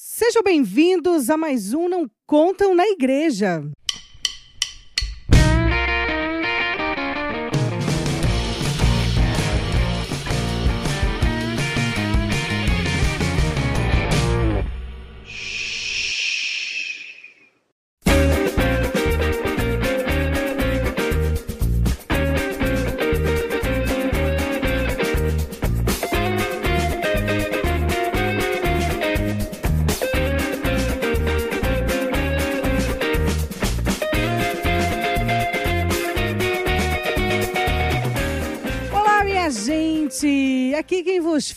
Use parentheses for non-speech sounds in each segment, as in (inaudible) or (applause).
Sejam bem-vindos a mais um Não Contam na Igreja.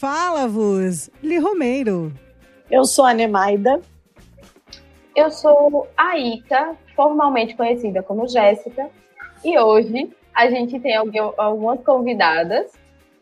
Quem vos fala, vos, Li Romeiro. Eu sou a Nemaida. Eu sou a Ita, formalmente conhecida como Jéssica, e hoje a gente tem algum- algumas convidadas.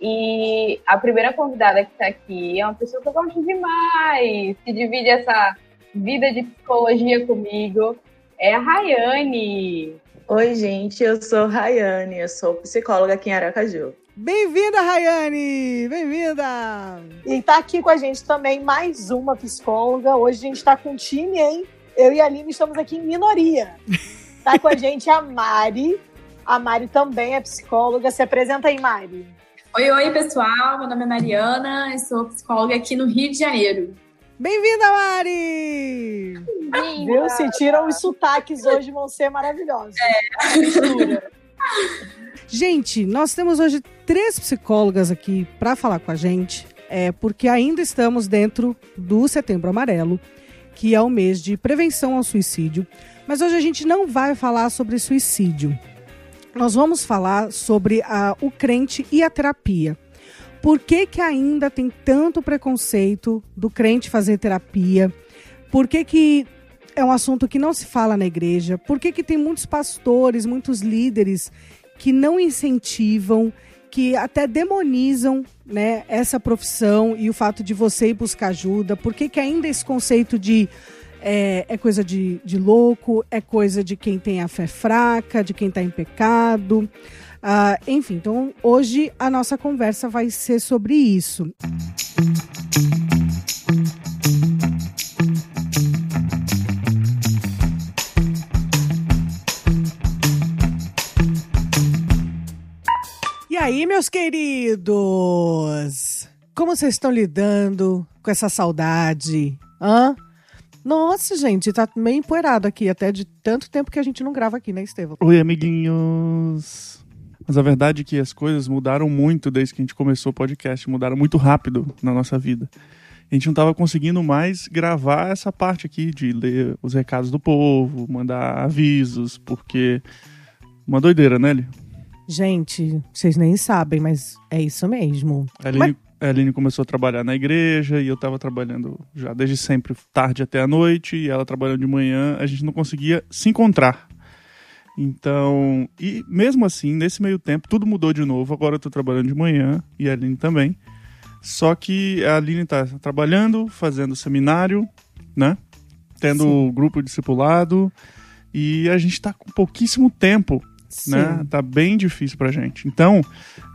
E a primeira convidada que está aqui é uma pessoa que eu gosto demais, que divide essa vida de psicologia comigo, é a Rayane. Oi, gente, eu sou Rayane, eu sou psicóloga aqui em Aracaju. Bem-vinda, Rayane! Bem-vinda! E tá aqui com a gente também mais uma psicóloga. Hoje a gente tá com um time, hein? Eu e a Aline estamos aqui em minoria. Tá com a (laughs) gente a Mari. A Mari também é psicóloga. Se apresenta aí, Mari. Oi, oi, pessoal. Meu nome é Mariana, eu sou psicóloga aqui no Rio de Janeiro. Bem-vinda, Mari! Viu? Se tiram os sotaques hoje, vão ser maravilhosos. Mistura. (laughs) Gente, nós temos hoje três psicólogas aqui para falar com a gente, é, porque ainda estamos dentro do Setembro Amarelo, que é o mês de prevenção ao suicídio. Mas hoje a gente não vai falar sobre suicídio. Nós vamos falar sobre a- o crente e a terapia. Por que, que ainda tem tanto preconceito do crente fazer terapia? Por que, que é um assunto que não se fala na igreja? Por que, que tem muitos pastores, muitos líderes que não incentivam, que até demonizam né, essa profissão e o fato de você ir buscar ajuda? Por que, que ainda esse conceito de é, é coisa de, de louco, é coisa de quem tem a fé fraca, de quem está em pecado? Ah, enfim, então hoje a nossa conversa vai ser sobre isso. Aí, meus queridos? Como vocês estão lidando com essa saudade? Hã? Nossa, gente, tá meio empoeirado aqui, até de tanto tempo que a gente não grava aqui, né, Estevão? Oi, amiguinhos. Mas a verdade é que as coisas mudaram muito desde que a gente começou o podcast, mudaram muito rápido na nossa vida. A gente não estava conseguindo mais gravar essa parte aqui de ler os recados do povo, mandar avisos, porque uma doideira, né, Eli? Gente, vocês nem sabem, mas é isso mesmo. A Aline, a Aline começou a trabalhar na igreja e eu estava trabalhando já desde sempre, tarde até a noite, e ela trabalhando de manhã, a gente não conseguia se encontrar. Então, e mesmo assim, nesse meio tempo, tudo mudou de novo. Agora eu tô trabalhando de manhã e a Aline também. Só que a Aline tá trabalhando, fazendo seminário, né? Tendo Sim. grupo discipulado. E a gente tá com pouquíssimo tempo Sim. né? Tá bem difícil pra gente. Então,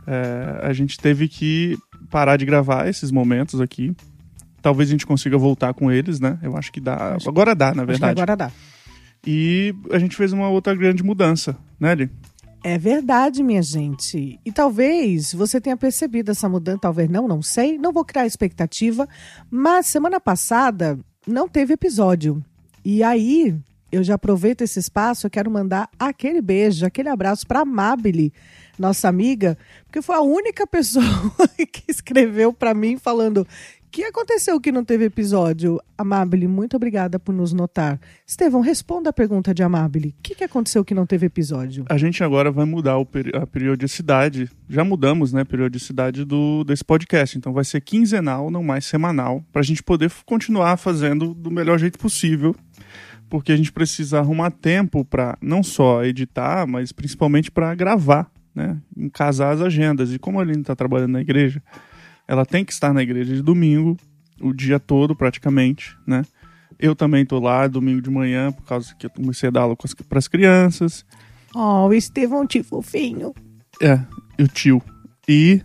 é, a gente teve que parar de gravar esses momentos aqui. Talvez a gente consiga voltar com eles, né? Eu acho que dá. Acho- agora dá, na verdade. agora dá. E a gente fez uma outra grande mudança, né, Eli? É verdade, minha gente. E talvez você tenha percebido essa mudança, talvez não, não sei. Não vou criar expectativa, mas semana passada não teve episódio. E aí, eu já aproveito esse espaço, eu quero mandar aquele beijo, aquele abraço para Amabile, nossa amiga, porque foi a única (laughs) pessoa que escreveu para mim falando: "Que aconteceu que não teve episódio?" Amabile, muito obrigada por nos notar. Estevão, responda a pergunta de Amabile. O que, que aconteceu que não teve episódio? A gente agora vai mudar o a periodicidade. Já mudamos, né, a periodicidade do, desse podcast. Então vai ser quinzenal, não mais semanal, pra gente poder continuar fazendo do melhor jeito possível. Porque a gente precisa arrumar tempo pra não só editar, mas principalmente pra gravar, né? Casar as agendas. E como a Aline tá trabalhando na igreja, ela tem que estar na igreja de domingo, o dia todo praticamente, né? Eu também tô lá domingo de manhã, por causa que eu comecei a dar aula para as crianças. Oh, o Estevão, te fofinho. É, e o tio. E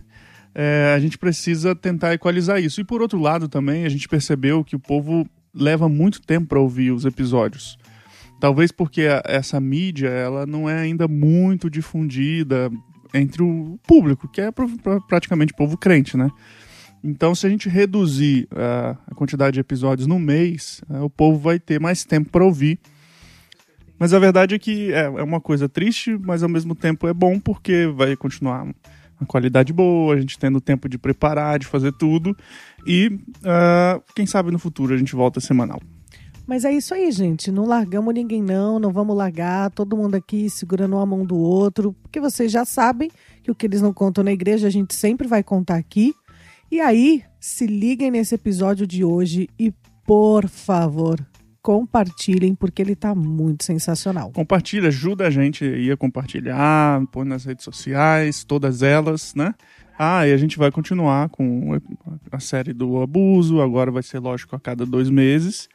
é, a gente precisa tentar equalizar isso. E por outro lado também, a gente percebeu que o povo leva muito tempo para ouvir os episódios. Talvez porque a, essa mídia ela não é ainda muito difundida entre o público, que é pra, pra, praticamente povo crente, né? Então, se a gente reduzir a quantidade de episódios no mês, uh, o povo vai ter mais tempo para ouvir. Mas a verdade é que é, é, uma coisa triste, mas ao mesmo tempo é bom porque vai continuar uma qualidade boa, a gente tendo tempo de preparar, de fazer tudo. E uh, quem sabe no futuro a gente volta semanal. Mas é isso aí, gente. Não largamos ninguém, não. Não vamos largar. Todo mundo aqui segurando uma mão do outro. Porque vocês já sabem que o que eles não contam na igreja, a gente sempre vai contar aqui. E aí, se liguem nesse episódio de hoje e, por favor, compartilhem, porque ele tá muito sensacional. Compartilha, ajuda a gente aí a compartilhar, põe nas redes sociais, todas elas, né? Ah, e a gente vai continuar com a série do abuso, agora vai ser, lógico, a cada dois meses,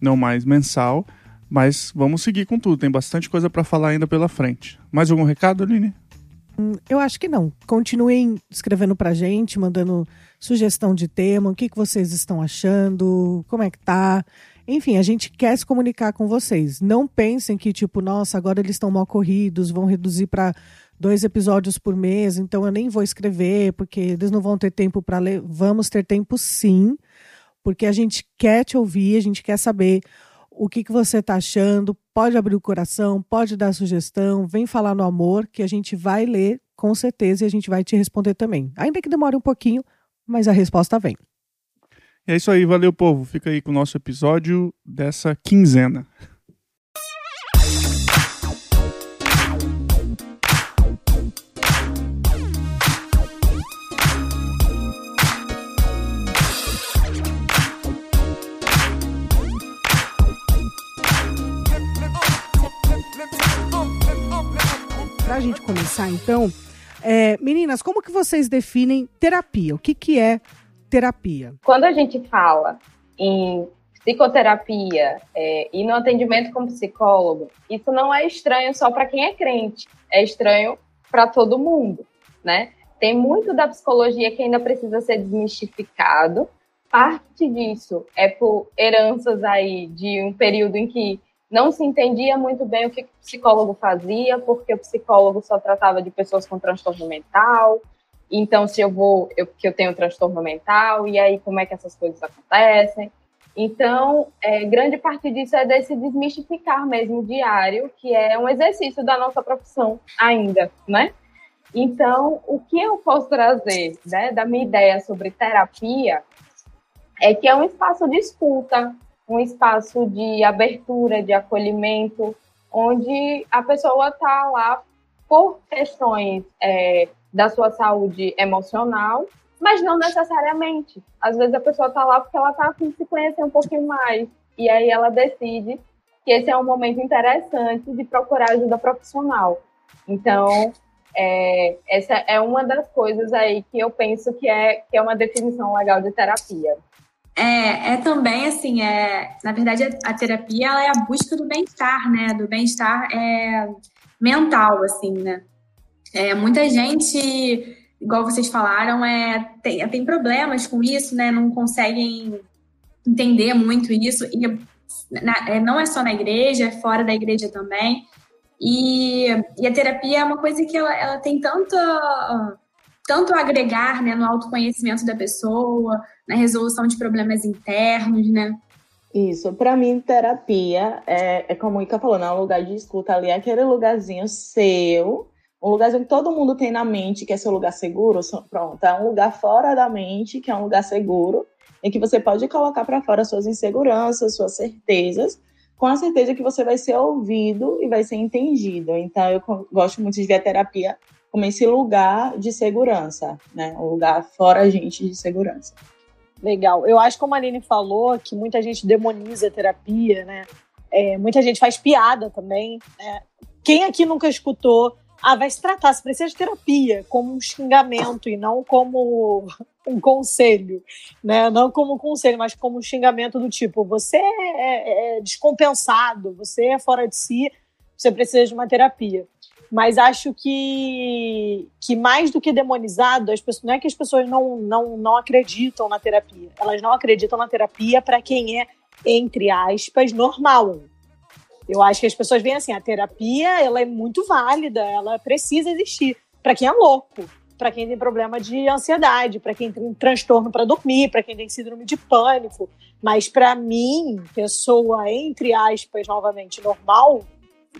não mais mensal, mas vamos seguir com tudo, tem bastante coisa para falar ainda pela frente. Mais algum recado, Aline? Hum, eu acho que não. Continuem escrevendo pra gente, mandando sugestão de tema, o que, que vocês estão achando, como é que tá. Enfim, a gente quer se comunicar com vocês. Não pensem que, tipo, nossa, agora eles estão mal corridos, vão reduzir para dois episódios por mês, então eu nem vou escrever, porque eles não vão ter tempo para ler. Vamos ter tempo sim, porque a gente quer te ouvir, a gente quer saber o que, que você está achando. Pode abrir o coração, pode dar sugestão, vem falar no amor, que a gente vai ler com certeza e a gente vai te responder também. Ainda que demore um pouquinho, mas a resposta vem. É isso aí, valeu, povo. Fica aí com o nosso episódio dessa quinzena. Para a gente começar, então, é, meninas, como que vocês definem terapia? O que, que é terapia? Quando a gente fala em psicoterapia é, e no atendimento com psicólogo, isso não é estranho só para quem é crente, é estranho para todo mundo, né? Tem muito da psicologia que ainda precisa ser desmistificado. Parte disso é por heranças aí de um período em que não se entendia muito bem o que o psicólogo fazia, porque o psicólogo só tratava de pessoas com transtorno mental. Então, se eu vou, eu, que eu tenho transtorno mental, e aí como é que essas coisas acontecem? Então, é, grande parte disso é desse desmistificar mesmo diário, que é um exercício da nossa profissão ainda, né? Então, o que eu posso trazer né, da minha ideia sobre terapia é que é um espaço de escuta, um espaço de abertura, de acolhimento, onde a pessoa está lá por questões é, da sua saúde emocional, mas não necessariamente. Às vezes a pessoa está lá porque ela está afim de se conhecer um pouquinho mais, e aí ela decide que esse é um momento interessante de procurar ajuda profissional. Então, é, essa é uma das coisas aí que eu penso que é, que é uma definição legal de terapia. É, é também assim, é, na verdade a, terapia ela é a busca do bem-estar, né? Do bem-estar é, mental, assim, né? É, muita gente, igual vocês falaram, é, tem, tem problemas com isso, né? Não conseguem entender muito isso. E na, é, não é só na igreja, é fora da igreja também. E, e a terapia é uma coisa que ela, ela tem tanta tanto agregar né, no autoconhecimento da pessoa, na resolução de problemas internos, né? Isso, para mim, terapia é, é como o Ica falou, não é um lugar de escuta ali, é aquele lugarzinho seu, um lugarzinho que todo mundo tem na mente, que é seu lugar seguro, pronto, é um lugar fora da mente, que é um lugar seguro, em que você pode colocar para fora suas inseguranças, suas certezas, com a certeza que você vai ser ouvido e vai ser entendido. Então, eu gosto muito de ver a terapia como esse lugar de segurança, né? Um lugar fora a gente de segurança. Legal. Eu acho que como a Aline falou, que muita gente demoniza a terapia, né? É, muita gente faz piada também. Né? Quem aqui nunca escutou ah, vai se tratar, se precisa de terapia, como um xingamento e não como um conselho, né? Não como um conselho, mas como um xingamento do tipo, você é, é descompensado, você é fora de si, você precisa de uma terapia mas acho que, que mais do que demonizado, as pessoas, não é que as pessoas não, não, não acreditam na terapia. Elas não acreditam na terapia para quem é entre aspas, normal. Eu acho que as pessoas veem assim, a terapia, ela é muito válida, ela precisa existir para quem é louco, para quem tem problema de ansiedade, para quem tem transtorno para dormir, para quem tem síndrome de pânico. Mas para mim, pessoa entre aspas novamente normal,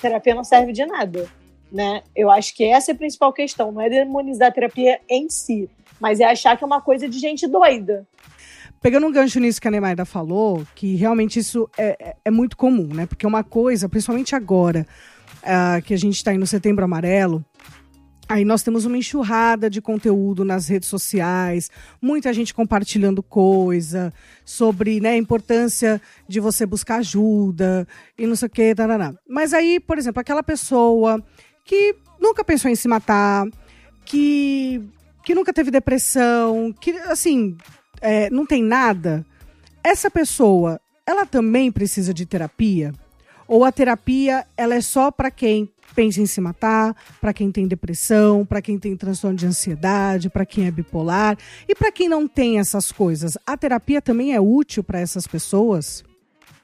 terapia não serve de nada, né? Eu acho que essa é a principal questão, não é demonizar a terapia em si, mas é achar que é uma coisa de gente doida. Pegando um gancho nisso que a Nemaida falou, que realmente isso é, é, é muito comum, né? Porque uma coisa, principalmente agora, uh, que a gente está aí no Setembro Amarelo, Aí nós temos uma enxurrada de conteúdo nas redes sociais, muita gente compartilhando coisa sobre né, a importância de você buscar ajuda e não sei o que. Tarará. Mas aí, por exemplo, aquela pessoa que nunca pensou em se matar, que, que nunca teve depressão, que assim, é, não tem nada, essa pessoa, ela também precisa de terapia? Ou a terapia ela é só para quem pensa em se matar, para quem tem depressão, para quem tem transtorno de ansiedade, para quem é bipolar e para quem não tem essas coisas. A terapia também é útil para essas pessoas?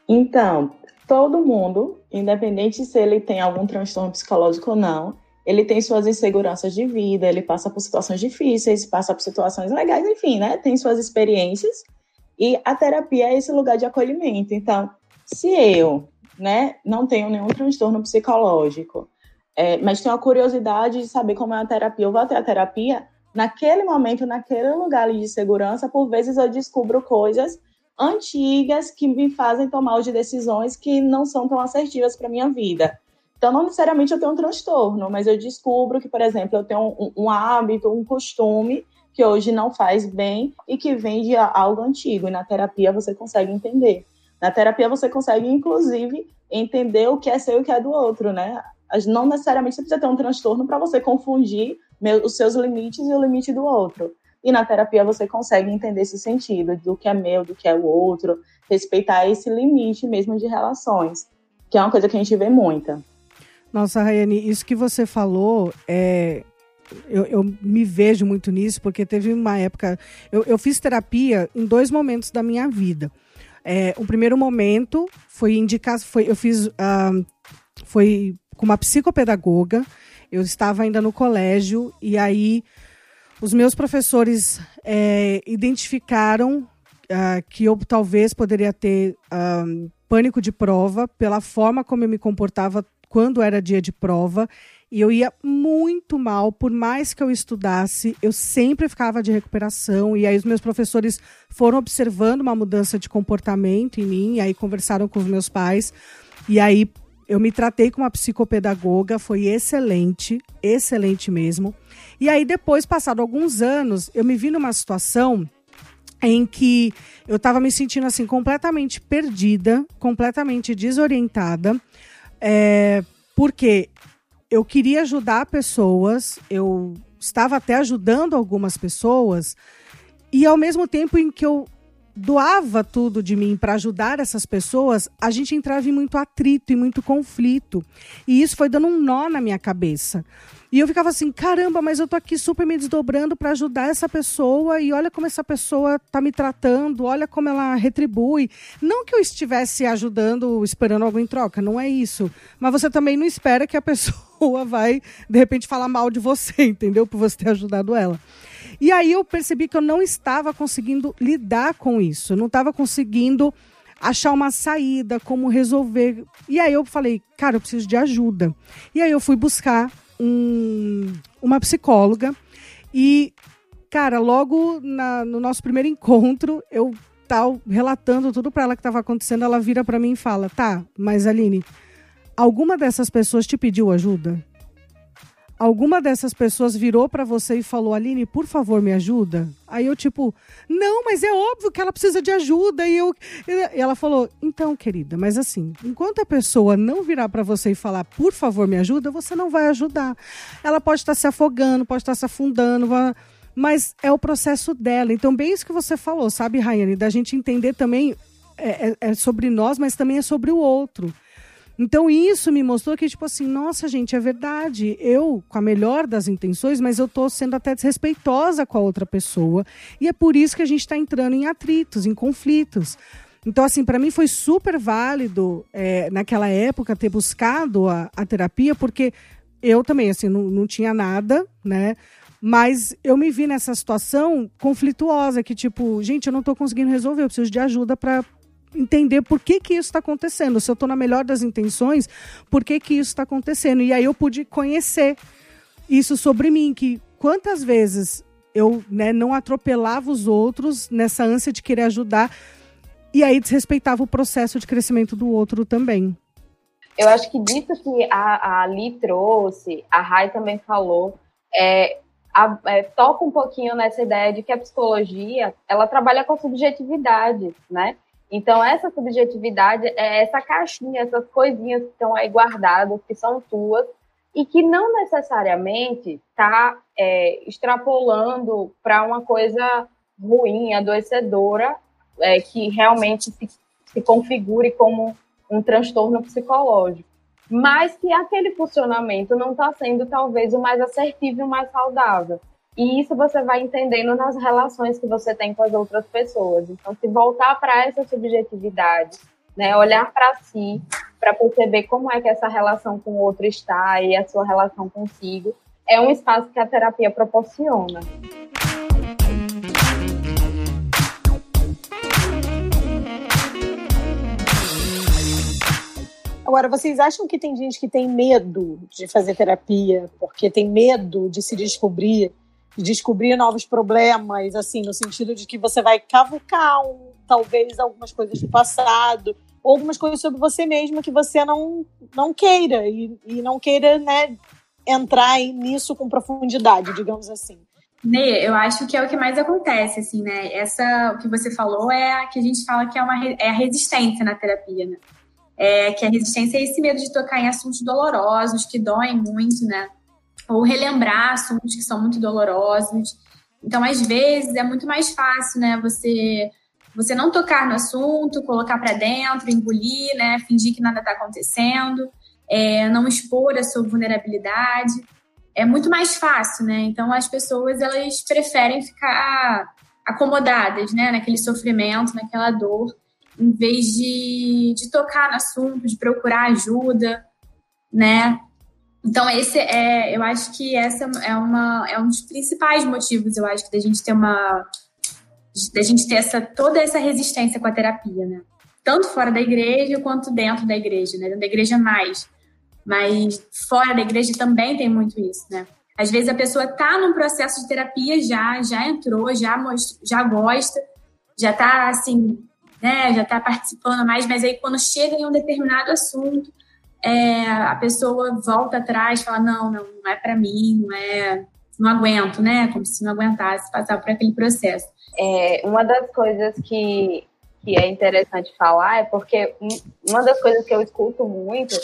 Então, todo mundo, independente se ele tem algum transtorno psicológico ou não, ele tem suas inseguranças de vida, ele passa por situações difíceis, passa por situações legais, enfim, né? Tem suas experiências. E a terapia é esse lugar de acolhimento. Então, se eu, né, não tenho nenhum transtorno psicológico, é, mas tenho a curiosidade de saber como é a terapia. Eu vou até a terapia, naquele momento, naquele lugar de segurança, por vezes eu descubro coisas antigas que me fazem tomar hoje decisões que não são tão assertivas para minha vida. Então, não necessariamente eu tenho um transtorno, mas eu descubro que, por exemplo, eu tenho um, um hábito, um costume que hoje não faz bem e que vem de algo antigo. E na terapia você consegue entender. Na terapia você consegue, inclusive, entender o que é seu e o que é do outro, né? Não necessariamente você precisa ter um transtorno para você confundir os seus limites e o limite do outro. E na terapia você consegue entender esse sentido do que é meu, do que é o outro, respeitar esse limite mesmo de relações, que é uma coisa que a gente vê muita. Nossa, Rayane, isso que você falou é. Eu, eu, me vejo muito nisso, porque teve uma época. Eu, eu fiz terapia em dois momentos da minha vida. É, o primeiro momento foi indicar. Foi, eu fiz. Uh, foi com uma psicopedagoga. Eu estava ainda no colégio e aí os meus professores é, identificaram uh, que eu talvez poderia ter uh, pânico de prova pela forma como eu me comportava quando era dia de prova. E eu ia muito mal, por mais que eu estudasse, eu sempre ficava de recuperação. E aí os meus professores foram observando uma mudança de comportamento em mim, aí conversaram com os meus pais. E aí eu me tratei com uma psicopedagoga, foi excelente, excelente mesmo. E aí depois, passado alguns anos, eu me vi numa situação em que eu estava me sentindo assim completamente perdida, completamente desorientada, é, porque eu queria ajudar pessoas, eu estava até ajudando algumas pessoas, e ao mesmo tempo em que eu doava tudo de mim para ajudar essas pessoas, a gente entrava em muito atrito e muito conflito. E isso foi dando um nó na minha cabeça. E eu ficava assim, caramba, mas eu tô aqui super me desdobrando para ajudar essa pessoa e olha como essa pessoa tá me tratando, olha como ela retribui. Não que eu estivesse ajudando, esperando algo em troca, não é isso. Mas você também não espera que a (laughs) pessoa vai de repente falar mal de você, entendeu? Por você ter ajudado ela. E aí eu percebi que eu não estava conseguindo lidar com isso, não estava conseguindo achar uma saída, como resolver. E aí eu falei, cara, eu preciso de ajuda. E aí eu fui buscar um, uma psicóloga e, cara, logo na, no nosso primeiro encontro, eu tal relatando tudo para ela que estava acontecendo, ela vira para mim e fala: "Tá, mas Aline, alguma dessas pessoas te pediu ajuda?" Alguma dessas pessoas virou para você e falou: Aline, por favor, me ajuda? Aí eu, tipo, não, mas é óbvio que ela precisa de ajuda. E, eu, e ela falou: então, querida, mas assim, enquanto a pessoa não virar para você e falar, por favor, me ajuda, você não vai ajudar. Ela pode estar se afogando, pode estar se afundando, mas é o processo dela. Então, bem isso que você falou, sabe, Rayane, da gente entender também. É, é, é sobre nós, mas também é sobre o outro. Então isso me mostrou que, tipo assim, nossa, gente, é verdade. Eu, com a melhor das intenções, mas eu tô sendo até desrespeitosa com a outra pessoa. E é por isso que a gente está entrando em atritos, em conflitos. Então, assim, para mim foi super válido é, naquela época ter buscado a, a terapia, porque eu também, assim, não, não tinha nada, né? Mas eu me vi nessa situação conflituosa, que tipo, gente, eu não estou conseguindo resolver, eu preciso de ajuda para entender por que, que isso está acontecendo. Se eu estou na melhor das intenções, por que, que isso está acontecendo? E aí eu pude conhecer isso sobre mim, que quantas vezes eu né, não atropelava os outros nessa ânsia de querer ajudar e aí desrespeitava o processo de crescimento do outro também. Eu acho que disso que a, a Li trouxe, a Rai também falou, é, a, é, toca um pouquinho nessa ideia de que a psicologia ela trabalha com subjetividade, né? Então essa subjetividade é essa caixinha, essas coisinhas que estão aí guardadas, que são tuas e que não necessariamente está é, extrapolando para uma coisa ruim, adoecedora, é, que realmente se, se configure como um transtorno psicológico mas que aquele funcionamento não está sendo talvez o mais assertivo e o mais saudável. E isso você vai entendendo nas relações que você tem com as outras pessoas. Então, se voltar para essa subjetividade, né, olhar para si, para perceber como é que essa relação com o outro está e a sua relação consigo, é um espaço que a terapia proporciona. Agora, vocês acham que tem gente que tem medo de fazer terapia porque tem medo de se descobrir, de descobrir novos problemas, assim, no sentido de que você vai cavucar um, talvez algumas coisas do passado, ou algumas coisas sobre você mesmo que você não, não queira, e, e não queira, né, entrar nisso com profundidade, digamos assim. Nê, eu acho que é o que mais acontece, assim, né? Essa, o que você falou é a que a gente fala que é, uma, é a resistência na terapia, né? é, que a resistência é esse medo de tocar em assuntos dolorosos, que doem muito, né? Ou relembrar assuntos que são muito dolorosos. Então, às vezes, é muito mais fácil, né? Você você não tocar no assunto, colocar para dentro, engolir, né? Fingir que nada está acontecendo, é, não expor a sua vulnerabilidade. É muito mais fácil, né? Então, as pessoas elas preferem ficar acomodadas, né? Naquele sofrimento, naquela dor em vez de, de tocar no assunto, de procurar ajuda, né? Então, esse é, eu acho que essa é, uma, é um dos principais motivos, eu acho, da gente ter uma. da gente ter essa, toda essa resistência com a terapia, né? Tanto fora da igreja quanto dentro da igreja, né? Dentro da igreja mais. Mas fora da igreja também tem muito isso, né? Às vezes a pessoa tá num processo de terapia já, já entrou, já, most, já gosta, já tá assim, né, já está participando mais, mas aí quando chega em um determinado assunto, é, a pessoa volta atrás, fala não, não, não é para mim, não é, não aguento, né, como se não aguentasse passar por aquele processo. É, uma das coisas que, que é interessante falar é porque uma das coisas que eu escuto muito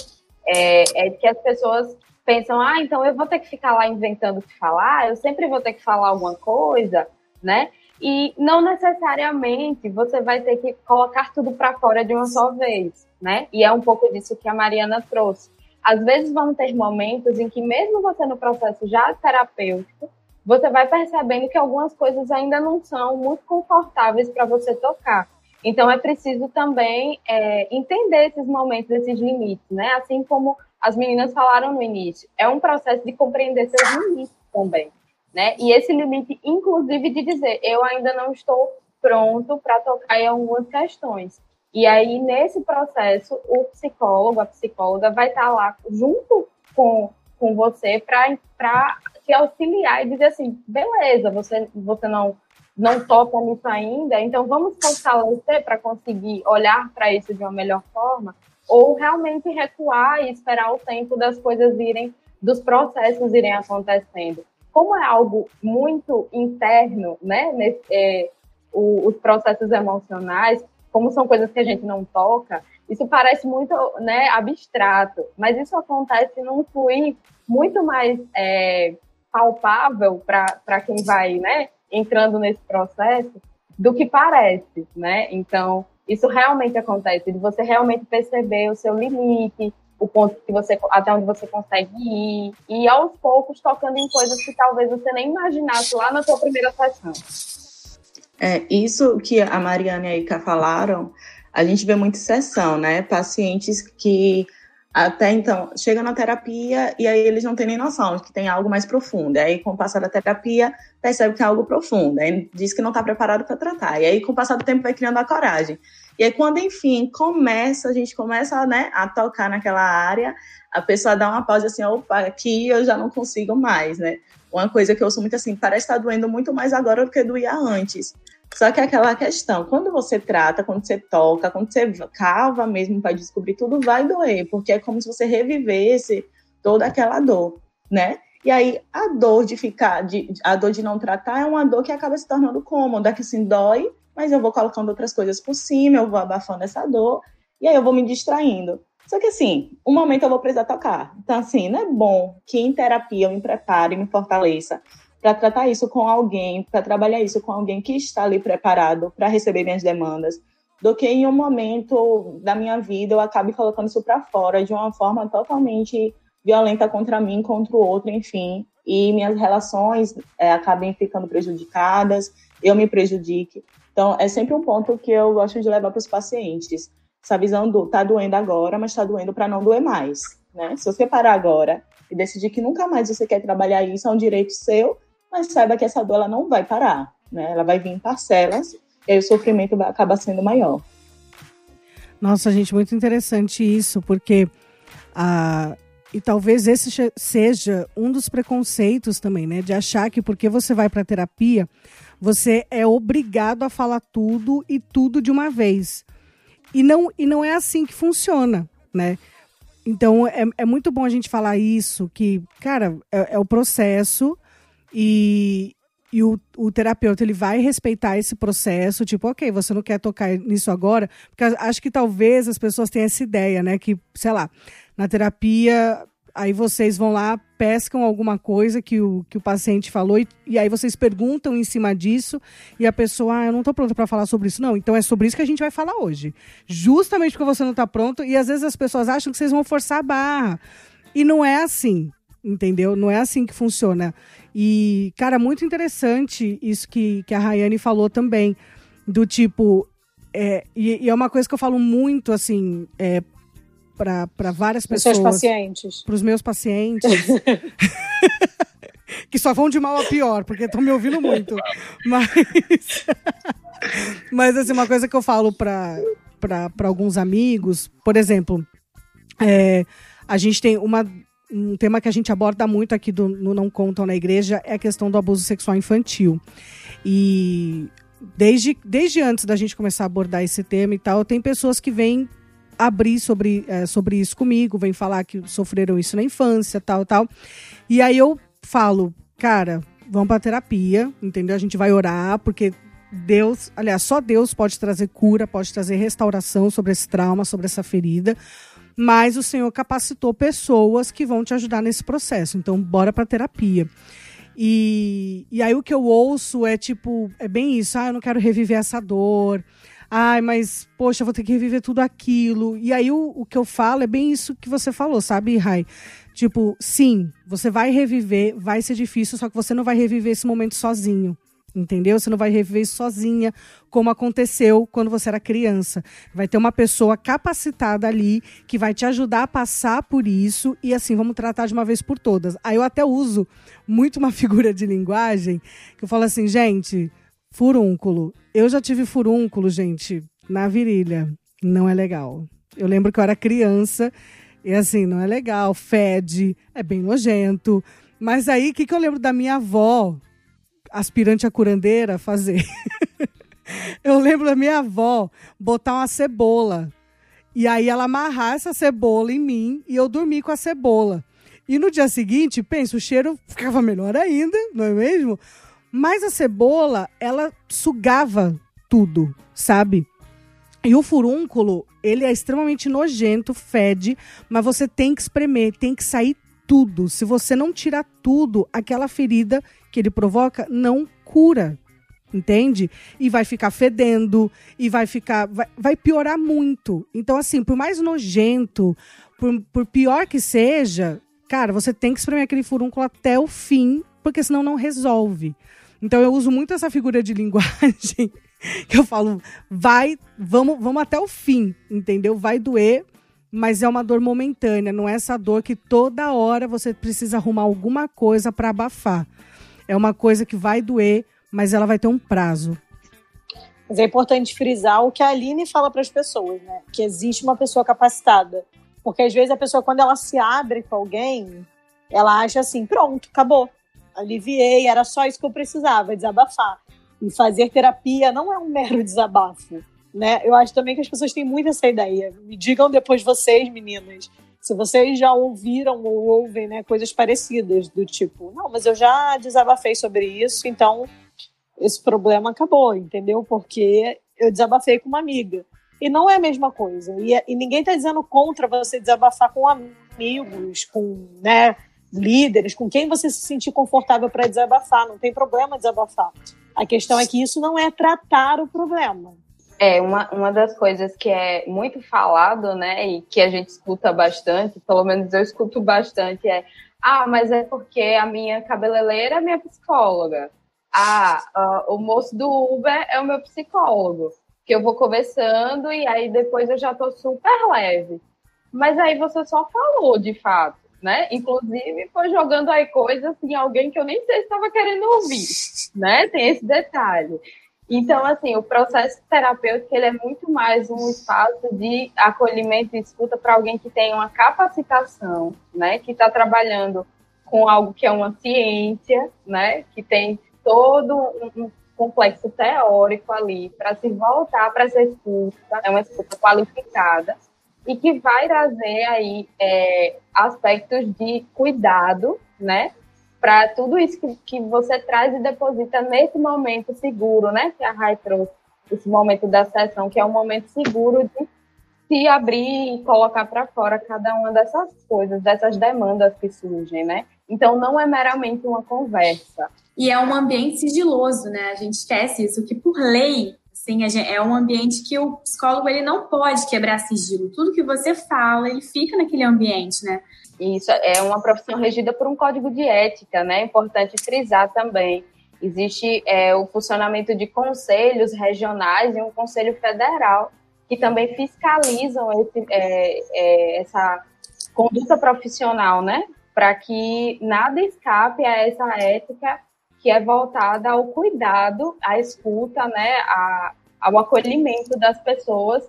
é, é que as pessoas pensam, ah, então eu vou ter que ficar lá inventando o que falar, eu sempre vou ter que falar alguma coisa, né? E não necessariamente você vai ter que colocar tudo para fora de uma só vez, né? E é um pouco disso que a Mariana trouxe. Às vezes vão ter momentos em que, mesmo você no processo já terapêutico, você vai percebendo que algumas coisas ainda não são muito confortáveis para você tocar. Então é preciso também é, entender esses momentos, esses limites, né? Assim como as meninas falaram no início, é um processo de compreender seus limites também né? E esse limite, inclusive, de dizer, eu ainda não estou pronto para tocar em algumas questões. E aí, nesse processo, o psicólogo, a psicóloga vai estar lá junto com, com você para te auxiliar e dizer assim, beleza, você, você não, não toca nisso ainda, então vamos fortalecer para conseguir olhar para isso de uma melhor forma, ou realmente recuar e esperar o tempo das coisas irem, dos processos irem acontecendo como é algo muito interno, né, nesse, é, o, os processos emocionais, como são coisas que a gente não toca, isso parece muito né, abstrato, mas isso acontece num fluir muito mais é, palpável para quem vai né, entrando nesse processo do que parece, né? Então, isso realmente acontece, de você realmente perceber o seu limite, o ponto que você até onde você consegue ir e aos poucos tocando em coisas que talvez você nem imaginasse lá na sua primeira sessão. É, isso que a Mariana e a Ika falaram, a gente vê muita exceção, né? Pacientes que até então chegam na terapia e aí eles não têm nem noção de que tem algo mais profundo. Aí, com o passar da terapia, percebe que tem algo profundo. Aí diz que não está preparado para tratar. E aí, com o passar do tempo, vai criando a coragem. E aí, quando, enfim, começa, a gente começa né, a tocar naquela área, a pessoa dá uma pausa assim, opa, aqui eu já não consigo mais, né? Uma coisa que eu sou muito assim, parece estar doendo muito mais agora do que doía antes. Só que é aquela questão, quando você trata, quando você toca, quando você cava mesmo para descobrir tudo, vai doer, porque é como se você revivesse toda aquela dor, né? E aí a dor de ficar, de, a dor de não tratar é uma dor que acaba se tornando cômoda, que assim dói, mas eu vou colocando outras coisas por cima, eu vou abafando essa dor, e aí eu vou me distraindo. Só que assim, um momento eu vou precisar tocar. Então, assim, não é bom que em terapia eu me prepare, me fortaleça para tratar isso com alguém, para trabalhar isso com alguém que está ali preparado para receber minhas demandas, do que em um momento da minha vida eu acabe colocando isso para fora de uma forma totalmente violenta contra mim, contra o outro, enfim, e minhas relações é, acabem ficando prejudicadas, eu me prejudique. Então, é sempre um ponto que eu gosto de levar para os pacientes. Essa visão do tá doendo agora, mas está doendo para não doer mais. Né? Se você parar agora e decidir que nunca mais você quer trabalhar isso, é um direito seu, mas saiba que essa dor ela não vai parar, né? Ela vai vir em parcelas e aí o sofrimento vai, acaba sendo maior. Nossa, gente, muito interessante isso, porque a e talvez esse seja um dos preconceitos também, né? De achar que porque você vai para terapia, você é obrigado a falar tudo e tudo de uma vez. E não, e não é assim que funciona, né? Então é, é muito bom a gente falar isso, que, cara, é, é o processo e, e o, o, terapeuta ele vai respeitar esse processo, tipo, ok, você não quer tocar nisso agora, porque acho que talvez as pessoas tenham essa ideia, né? Que, sei lá, na terapia, aí vocês vão lá, pescam alguma coisa que o, que o paciente falou, e, e aí vocês perguntam em cima disso, e a pessoa, ah, eu não estou pronta para falar sobre isso. Não, então é sobre isso que a gente vai falar hoje. Justamente porque você não está pronto, e às vezes as pessoas acham que vocês vão forçar a barra. E não é assim, entendeu? Não é assim que funciona. E, cara, muito interessante isso que, que a Rayane falou também, do tipo. É, e, e, é uma coisa que eu falo muito, assim, é, para várias pessoas. Para os seus pacientes. Para os meus pacientes. (laughs) que só vão de mal a pior, porque estão me ouvindo muito. Mas. (laughs) Mas, assim, uma coisa que eu falo para alguns amigos, por exemplo, é, a gente tem uma um tema que a gente aborda muito aqui do, no Não Contam na Igreja é a questão do abuso sexual infantil. E desde, desde antes da gente começar a abordar esse tema e tal, tem pessoas que vêm abrir sobre, é, sobre isso comigo, vêm falar que sofreram isso na infância, tal, tal. E aí eu falo, cara, vamos para terapia, entendeu? A gente vai orar, porque Deus, aliás, só Deus pode trazer cura, pode trazer restauração sobre esse trauma, sobre essa ferida mas o Senhor capacitou pessoas que vão te ajudar nesse processo. Então, bora para terapia. E, e aí o que eu ouço é tipo, é bem isso, ah, eu não quero reviver essa dor. Ai, mas, poxa, vou ter que reviver tudo aquilo. E aí o, o que eu falo é bem isso que você falou, sabe, Rai? Tipo, sim, você vai reviver, vai ser difícil, só que você não vai reviver esse momento sozinho. Entendeu? Você não vai reviver isso sozinha, como aconteceu quando você era criança. Vai ter uma pessoa capacitada ali que vai te ajudar a passar por isso e assim, vamos tratar de uma vez por todas. Aí eu até uso muito uma (laughs) figura de linguagem que eu falo assim, gente, furúnculo. Eu já tive furúnculo, gente, na virilha. Não é legal. Eu lembro que eu era criança e assim, não é legal, fede, é bem nojento. Mas aí, o que, que eu lembro da minha avó? aspirante a curandeira fazer. (laughs) eu lembro da minha avó botar uma cebola. E aí ela amarrar essa cebola em mim e eu dormir com a cebola. E no dia seguinte, pensa, o cheiro ficava melhor ainda, não é mesmo? Mas a cebola, ela sugava tudo, sabe? E o furúnculo, ele é extremamente nojento, fede, mas você tem que espremer, tem que sair tudo. Se você não tirar tudo, aquela ferida que ele provoca não cura. Entende? E vai ficar fedendo, e vai ficar. Vai, vai piorar muito. Então, assim, por mais nojento, por, por pior que seja, cara, você tem que espremer aquele furúnculo até o fim, porque senão não resolve. Então eu uso muito essa figura de (laughs) linguagem que eu falo, vai, vamos, vamos até o fim, entendeu? Vai doer, mas é uma dor momentânea, não é essa dor que toda hora você precisa arrumar alguma coisa para abafar. É uma coisa que vai doer, mas ela vai ter um prazo. Mas é importante frisar o que a Aline fala para as pessoas, né? Que existe uma pessoa capacitada. Porque às vezes a pessoa, quando ela se abre com alguém, ela acha assim: pronto, acabou. Aliviei, era só isso que eu precisava, desabafar. E fazer terapia não é um mero desabafo. Né? Eu acho também que as pessoas têm muito essa ideia. Me digam depois vocês, meninas, se vocês já ouviram ou ouvem né, coisas parecidas, do tipo, não, mas eu já desabafei sobre isso, então esse problema acabou, entendeu? Porque eu desabafei com uma amiga. E não é a mesma coisa. E, e ninguém está dizendo contra você desabafar com amigos, com né, líderes, com quem você se sentir confortável para desabafar. Não tem problema desabafar. A questão é que isso não é tratar o problema. É, uma, uma das coisas que é muito falado, né, e que a gente escuta bastante, pelo menos eu escuto bastante, é ah, mas é porque a minha cabeleireira é minha psicóloga ah, uh, o moço do Uber é o meu psicólogo, que eu vou conversando e aí depois eu já tô super leve. Mas aí você só falou de fato, né? Inclusive foi jogando aí coisas em alguém que eu nem sei se estava querendo ouvir, (laughs) né? Tem esse detalhe. Então, assim, o processo terapêutico ele é muito mais um espaço de acolhimento e escuta para alguém que tem uma capacitação, né? Que está trabalhando com algo que é uma ciência, né? Que tem todo um, complexo teórico ali para se voltar para essa escuta, é uma escuta qualificada e que vai trazer aí é, aspectos de cuidado, né, para tudo isso que, que você traz e deposita nesse momento seguro, né, que a Rai trouxe, esse momento da sessão, que é um momento seguro de se abrir e colocar para fora cada uma dessas coisas, dessas demandas que surgem, né? Então não é meramente uma conversa, e é um ambiente sigiloso, né? A gente esquece isso, que por lei, assim, é um ambiente que o psicólogo ele não pode quebrar sigilo. Tudo que você fala, ele fica naquele ambiente, né? Isso é uma profissão regida por um código de ética, né? É importante frisar também. Existe é, o funcionamento de conselhos regionais e um conselho federal que também fiscalizam esse, é, é, essa conduta profissional, né? Para que nada escape a essa ética que é voltada ao cuidado, à escuta, né, a, ao acolhimento das pessoas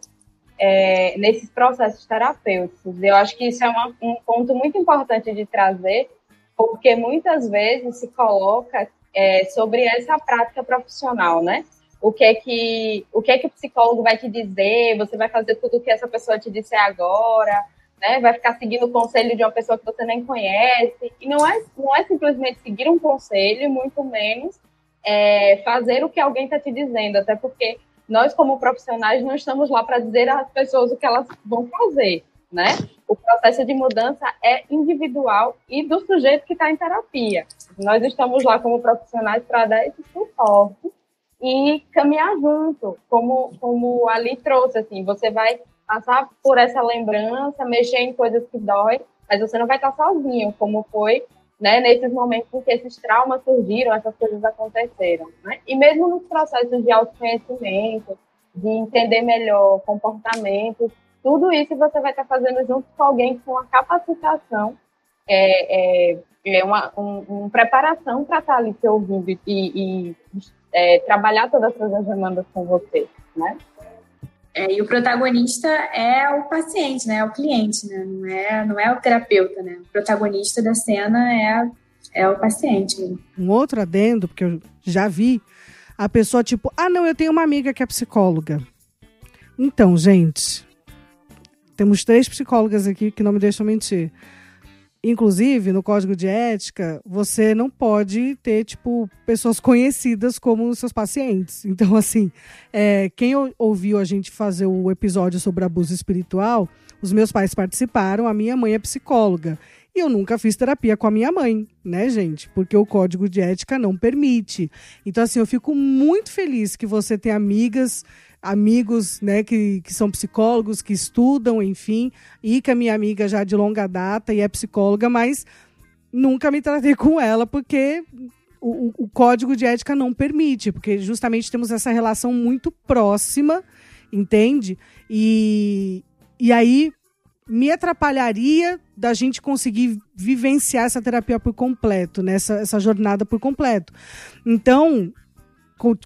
é, nesses processos terapêuticos. Eu acho que isso é uma, um ponto muito importante de trazer, porque muitas vezes se coloca é, sobre essa prática profissional, né? O que é que o que é que o psicólogo vai te dizer? Você vai fazer tudo o que essa pessoa te disse agora? Né? Vai ficar seguindo o conselho de uma pessoa que você nem conhece. E não é, não é simplesmente seguir um conselho, muito menos é, fazer o que alguém está te dizendo, até porque nós, como profissionais, não estamos lá para dizer às pessoas o que elas vão fazer, né? O processo de mudança é individual e do sujeito que está em terapia. Nós estamos lá como profissionais para dar esse suporte e caminhar junto, como, como Ali trouxe, assim, você vai passar por essa lembrança, mexer em coisas que dói, mas você não vai estar sozinho, como foi né, nesses momentos em que esses traumas surgiram, essas coisas aconteceram. Né? E mesmo nos processos de autoconhecimento, de entender melhor comportamentos, tudo isso você vai estar fazendo junto com alguém com uma capacitação, é, é, é uma um, preparação para estar ali te ouvindo e, e é, trabalhar todas essas demandas com você, né? É, e o protagonista é o paciente, né? É o cliente, né? Não é, não é o terapeuta, né? O protagonista da cena é, é o paciente. Um outro adendo, porque eu já vi a pessoa tipo, ah, não, eu tenho uma amiga que é psicóloga. Então, gente, temos três psicólogas aqui que não me deixam mentir. Inclusive, no código de ética, você não pode ter, tipo, pessoas conhecidas como seus pacientes. Então, assim, é, quem ouviu a gente fazer o episódio sobre abuso espiritual, os meus pais participaram, a minha mãe é psicóloga. E eu nunca fiz terapia com a minha mãe, né, gente? Porque o código de ética não permite. Então, assim, eu fico muito feliz que você tem amigas amigos né, que, que são psicólogos, que estudam, enfim. Ica, minha amiga já de longa data e é psicóloga, mas nunca me tratei com ela porque o, o código de ética não permite, porque justamente temos essa relação muito próxima, entende? E, e aí me atrapalharia da gente conseguir vivenciar essa terapia por completo, né? essa, essa jornada por completo. Então,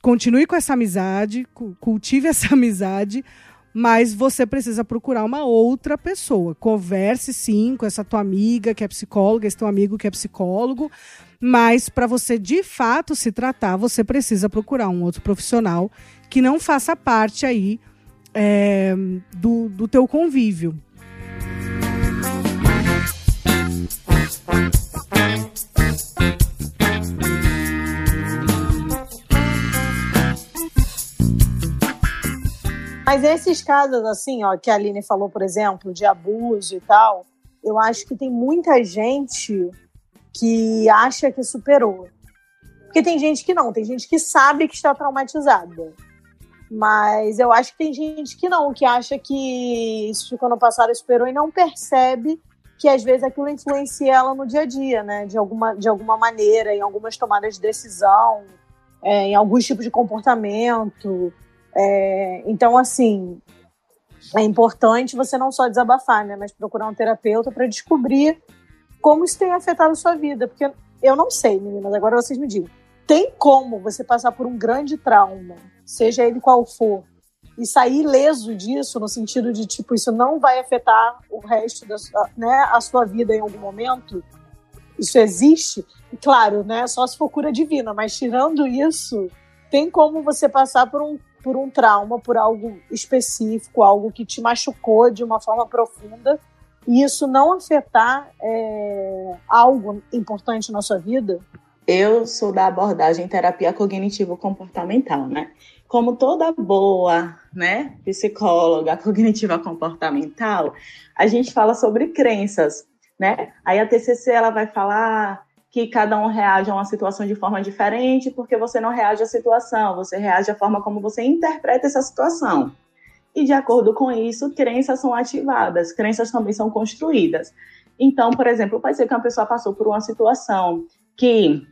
continue com essa amizade, cultive essa (laughs) amizade, mas você precisa procurar uma outra pessoa. Converse sim com essa tua amiga que é psicóloga, esse teu amigo que é psicólogo, mas para você de fato se tratar, você precisa procurar um outro profissional que não faça parte aí é, do, do teu convívio. Mas esses casos, assim, ó, que a Aline falou, por exemplo, de abuso e tal, eu acho que tem muita gente que acha que superou. Porque tem gente que não, tem gente que sabe que está traumatizada. Mas eu acho que tem gente que não, que acha que isso ficou no passado e superou e não percebe que às vezes aquilo influencia ela no dia a dia, né? De alguma, de alguma maneira, em algumas tomadas de decisão, é, em alguns tipos de comportamento. É, então, assim, é importante você não só desabafar, né, mas procurar um terapeuta para descobrir como isso tem afetado a sua vida. Porque eu não sei, meninas, agora vocês me digam. Tem como você passar por um grande trauma, seja ele qual for, e sair ileso disso, no sentido de, tipo, isso não vai afetar o resto da sua, né, a sua vida em algum momento? Isso existe? E, claro, né, só se for cura divina, mas tirando isso, tem como você passar por um por um trauma, por algo específico, algo que te machucou de uma forma profunda, e isso não afetar é, algo importante na sua vida? Eu sou da abordagem terapia cognitivo-comportamental, né? Como toda boa, né, psicóloga cognitiva comportamental, a gente fala sobre crenças, né? Aí a TCC ela vai falar que cada um reage a uma situação de forma diferente, porque você não reage à situação, você reage à forma como você interpreta essa situação. E de acordo com isso, crenças são ativadas, crenças também são construídas. Então, por exemplo, pode ser que uma pessoa passou por uma situação que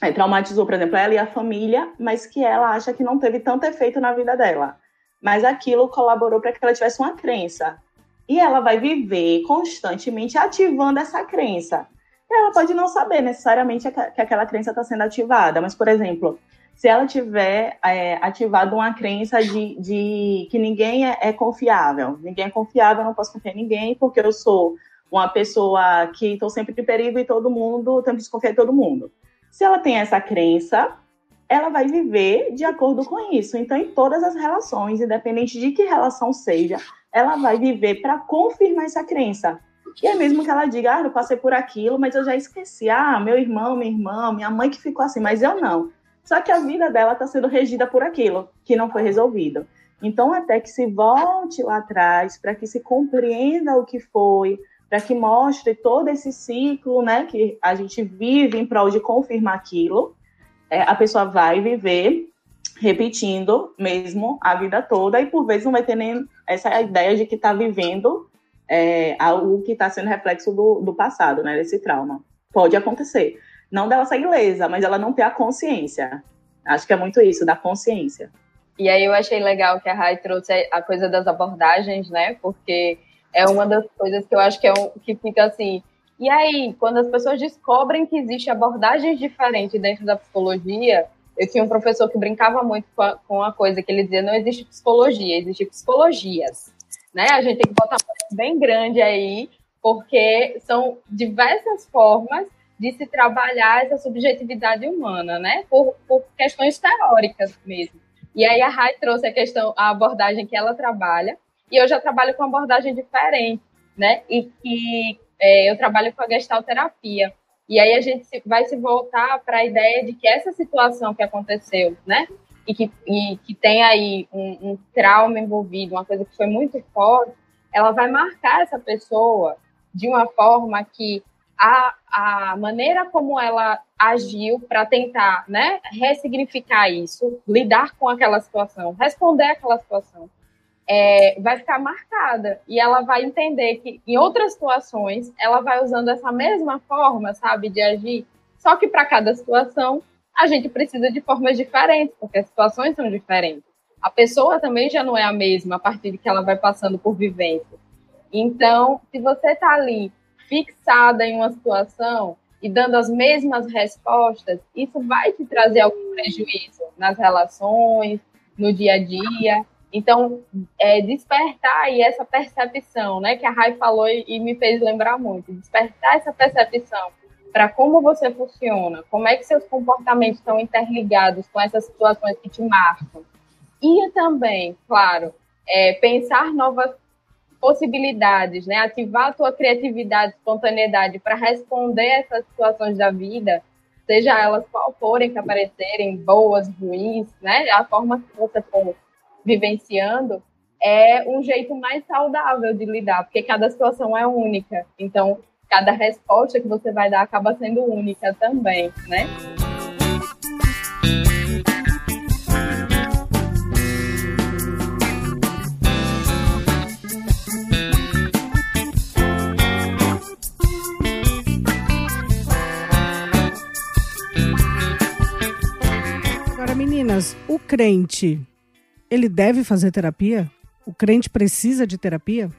é, traumatizou, por exemplo, ela e a família, mas que ela acha que não teve tanto efeito na vida dela. Mas aquilo colaborou para que ela tivesse uma crença. E ela vai viver constantemente ativando essa crença ela pode não saber necessariamente que aquela crença está sendo ativada, mas, por exemplo, se ela tiver é, ativado uma crença de, de que ninguém é, é, confiável, ninguém é confiável, eu não posso confiar em ninguém porque eu sou uma pessoa que estou sempre em perigo e todo mundo, tem que desconfiar de todo mundo. Se ela tem essa crença, ela vai viver de acordo com isso. Então, em todas as relações, independente de que relação seja, ela vai viver para confirmar essa crença. E é mesmo que ela diga, ah, eu passei por aquilo, mas eu já esqueci. Ah, meu irmão, minha irmã, minha mãe que ficou assim, mas eu não. Só que a vida dela está sendo regida por aquilo que não foi resolvido. Então, até que se volte lá atrás, para que se compreenda o que foi, para que mostre todo esse ciclo né, que a gente vive em prol de confirmar aquilo, é, a pessoa vai viver repetindo mesmo a vida toda e por vezes não vai ter nem essa ideia de que está vivendo é, algo que está sendo reflexo do, do passado, né, desse trauma. Pode acontecer. Não dela sair lesa, mas ela não ter a consciência. Acho que é muito isso, da consciência. E aí eu achei legal que a Rai trouxe a coisa das abordagens, né? Porque é uma das coisas que eu acho que é um, que fica assim. E aí, quando as pessoas descobrem que existe abordagens diferentes dentro da psicologia, eu tinha um professor que brincava muito com a, com a coisa que ele dizia: não existe psicologia, existe psicologias né? A gente tem que botar bem grande aí, porque são diversas formas de se trabalhar essa subjetividade humana, né? Por, por questões teóricas mesmo. E aí a Rai trouxe a questão, a abordagem que ela trabalha, e eu já trabalho com abordagem diferente, né? E que é, eu trabalho com a gestalterapia. E aí a gente vai se voltar para a ideia de que essa situação que aconteceu, né? E que, e que tem aí um, um trauma envolvido, uma coisa que foi muito forte, ela vai marcar essa pessoa de uma forma que a, a maneira como ela agiu para tentar né, ressignificar isso, lidar com aquela situação, responder aquela situação, é, vai ficar marcada. E ela vai entender que em outras situações ela vai usando essa mesma forma, sabe, de agir, só que para cada situação a gente precisa de formas diferentes, porque as situações são diferentes. A pessoa também já não é a mesma a partir de que ela vai passando por vivência. Então, se você está ali fixada em uma situação e dando as mesmas respostas, isso vai te trazer algum prejuízo nas relações, no dia a dia. Então, é, despertar aí essa percepção, né, que a Rai falou e, e me fez lembrar muito, despertar essa percepção para como você funciona, como é que seus comportamentos estão interligados com essas situações que te marcam. E também, claro, é, pensar novas possibilidades, né? Ativar a tua criatividade, espontaneidade para responder essas situações da vida, seja elas qual forem que aparecerem, boas, ruins, né? A forma que você for vivenciando é um jeito mais saudável de lidar, porque cada situação é única. Então, cada resposta que você vai dar acaba sendo única também, né? meninas, o crente, ele deve fazer terapia? O crente precisa de terapia?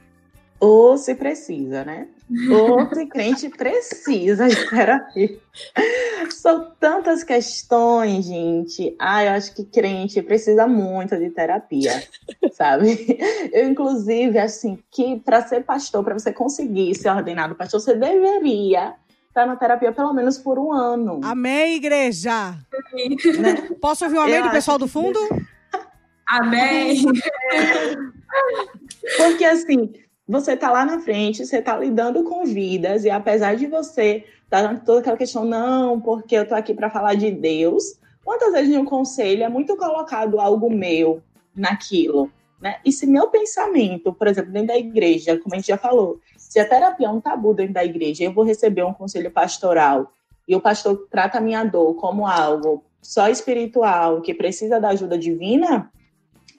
Ou se precisa, né? Ou se crente precisa de terapia. São tantas questões, gente. Ah, eu acho que crente precisa muito de terapia, sabe? Eu, inclusive, assim, que para ser pastor, para você conseguir ser ordenado pastor, você deveria estar na terapia pelo menos por um ano. Amém, igreja! Né? Posso ouvir um amém eu do pessoal do fundo? Amém! Porque assim, você tá lá na frente, você tá lidando com vidas, e apesar de você estar tá toda aquela questão, não, porque eu tô aqui para falar de Deus, quantas vezes em um conselho é muito colocado algo meu naquilo? Né? E se meu pensamento, por exemplo, dentro da igreja, como a gente já falou, se a terapia é um tabu dentro da igreja, eu vou receber um conselho pastoral e o pastor trata a minha dor como algo só espiritual, que precisa da ajuda divina,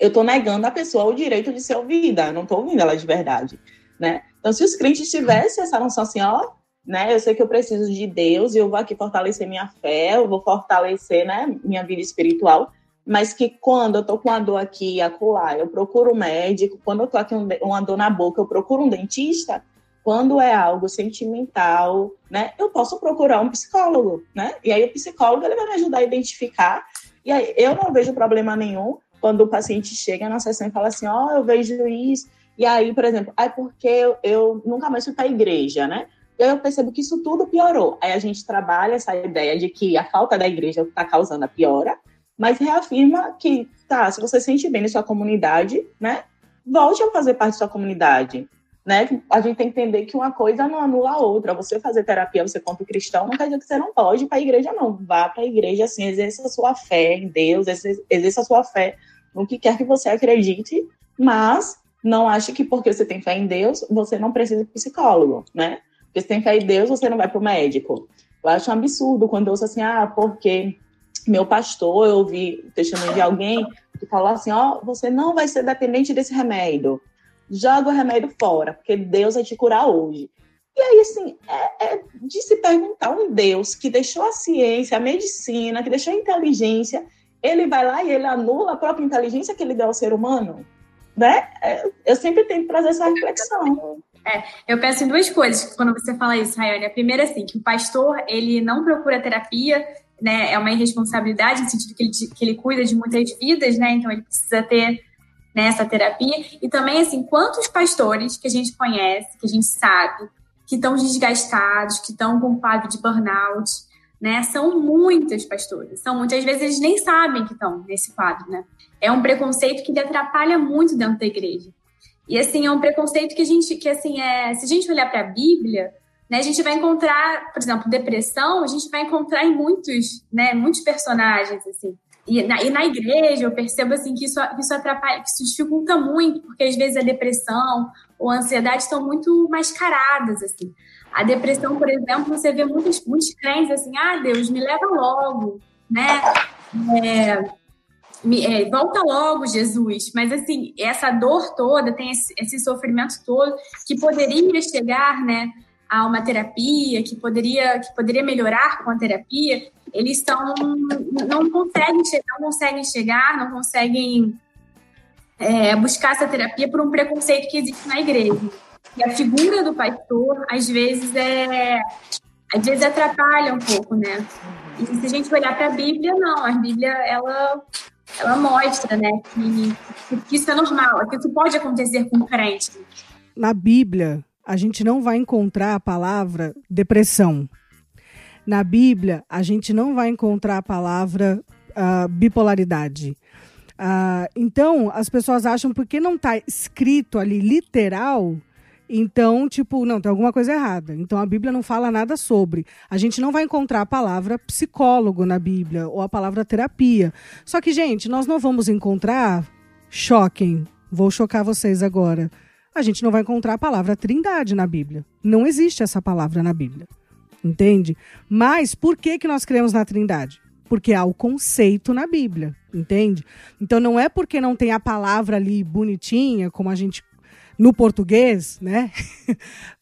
eu estou negando a pessoa o direito de ser ouvida, eu não estou ouvindo ela de verdade, né? Então, se os crentes tivessem essa noção assim, ó, né, eu sei que eu preciso de Deus e eu vou aqui fortalecer minha fé, eu vou fortalecer, né, minha vida espiritual, mas que quando eu tô com uma dor aqui e acolá, eu procuro um médico, quando eu tô aqui uma dor na boca, eu procuro um dentista, quando é algo sentimental, né, eu posso procurar um psicólogo, né? E aí o psicólogo ele vai me ajudar a identificar. E aí eu não vejo problema nenhum quando o paciente chega na sessão e fala assim, ó, oh, eu vejo isso. E aí, por exemplo, é porque eu, eu nunca mais fui para a igreja, né? E aí eu percebo que isso tudo piorou. Aí a gente trabalha essa ideia de que a falta da igreja está causando a piora, mas reafirma que, tá, se você sente bem na sua comunidade, né? Volte a fazer parte da sua comunidade né? A gente tem que entender que uma coisa não anula a outra. Você fazer terapia, você conta cristão, não quer dizer que você não pode ir para a igreja, não. Vá para a igreja, assim, exerça a sua fé em Deus, exerça a sua fé no que quer que você acredite, mas não ache que porque você tem fé em Deus, você não precisa de psicólogo, né? Porque você tem fé em Deus, você não vai para o médico. Eu acho um absurdo quando eu ouço assim, ah, porque meu pastor, eu ouvi o testemunho de alguém que falou assim, ó, oh, você não vai ser dependente desse remédio joga o remédio fora, porque Deus vai te curar hoje. E aí, assim, é, é, de se perguntar um Deus que deixou a ciência, a medicina, que deixou a inteligência, ele vai lá e ele anula a própria inteligência que ele deu ao ser humano? Né? É, eu sempre tento trazer essa reflexão. É, eu penso em duas coisas quando você fala isso, Rayane. A primeira, assim, que o pastor, ele não procura terapia, né? É uma irresponsabilidade, no sentido que ele, que ele cuida de muitas vidas, né? Então, ele precisa ter nessa terapia. E também, assim, quantos pastores que a gente conhece, que a gente sabe, que estão desgastados, que estão com quadro de burnout, né? São muitas pastores. São muitas vezes eles nem sabem que estão nesse quadro, né? É um preconceito que atrapalha muito dentro da igreja. E assim, é um preconceito que a gente, que assim, é, se a gente olhar para a Bíblia, né, a gente vai encontrar, por exemplo, depressão, a gente vai encontrar em muitos, né, muitos personagens assim. E na, e na igreja eu percebo assim que isso, isso atrapalha, que isso dificulta muito, porque às vezes a depressão ou a ansiedade estão muito mascaradas, assim. A depressão, por exemplo, você vê muitos, muitos crentes assim, ah, Deus, me leva logo, né? É, me, é, volta logo, Jesus. Mas, assim, essa dor toda, tem esse, esse, sofrimento todo, que poderia chegar, né, a uma terapia, que poderia, que poderia melhorar com a terapia, eles estão não conseguem não conseguem chegar, não conseguem é, buscar essa terapia por um preconceito que existe na igreja. E a figura do pastor, às vezes, é às vezes atrapalha um pouco, né? E se a gente olhar para a Bíblia, não, a Bíblia ela ela mostra, né, que, que isso é normal, que isso pode acontecer com crente. Na Bíblia, a gente não vai encontrar a palavra depressão. Na Bíblia, a gente não vai encontrar a palavra uh, bipolaridade. Uh, então, as pessoas acham porque não está escrito ali literal, então, tipo, não, tem alguma coisa errada. Então a Bíblia não fala nada sobre. A gente não vai encontrar a palavra psicólogo na Bíblia ou a palavra terapia. Só que, gente, nós não vamos encontrar choquem. Vou chocar vocês agora. A gente não vai encontrar a palavra trindade na Bíblia. Não existe essa palavra na Bíblia. Entende? Mas por que, que nós cremos na trindade? Porque há o conceito na Bíblia, entende? Então não é porque não tem a palavra ali bonitinha, como a gente no português, né? (laughs)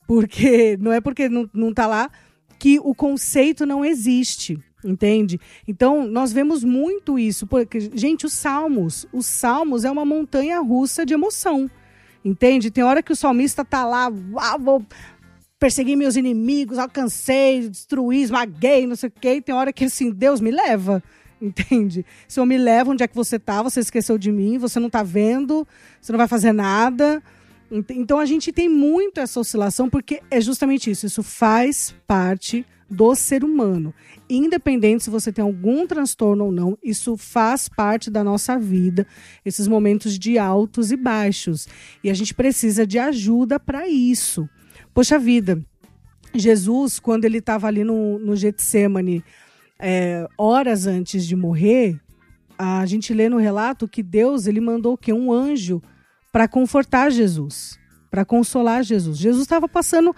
porque não é porque não, não tá lá que o conceito não existe, entende? Então, nós vemos muito isso, porque gente, os salmos, os salmos é uma montanha russa de emoção. Entende? Tem hora que o salmista tá lá, ah, vou perseguir meus inimigos, alcancei, destruí, esmaguei, não sei o quê. E tem hora que assim, Deus me leva. (laughs) Entende? Se eu me leva, onde é que você tá? Você esqueceu de mim, você não tá vendo, você não vai fazer nada. Então a gente tem muito essa oscilação porque é justamente isso. Isso faz parte do ser humano. Independente se você tem algum transtorno ou não, isso faz parte da nossa vida, esses momentos de altos e baixos. E a gente precisa de ajuda para isso. Poxa vida, Jesus, quando ele estava ali no, no Getsemane, é, horas antes de morrer, a gente lê no relato que Deus ele mandou que um anjo para confortar Jesus, para consolar Jesus. Jesus estava passando.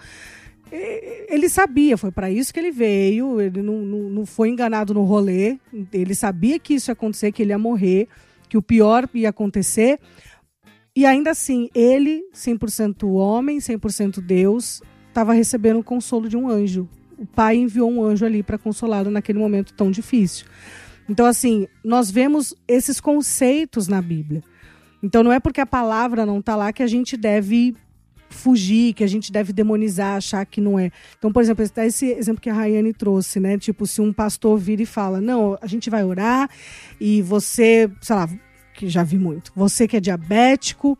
Ele sabia, foi para isso que ele veio, ele não, não, não foi enganado no rolê, ele sabia que isso ia acontecer, que ele ia morrer, que o pior ia acontecer. E ainda assim, ele, 100% homem, 100% Deus, estava recebendo o consolo de um anjo. O pai enviou um anjo ali para consolá-lo naquele momento tão difícil. Então, assim, nós vemos esses conceitos na Bíblia. Então não é porque a palavra não está lá que a gente deve fugir, que a gente deve demonizar, achar que não é. Então, por exemplo, esse exemplo que a Rayane trouxe, né? Tipo, se um pastor vira e fala, não, a gente vai orar e você, sei lá, que já vi muito, você que é diabético,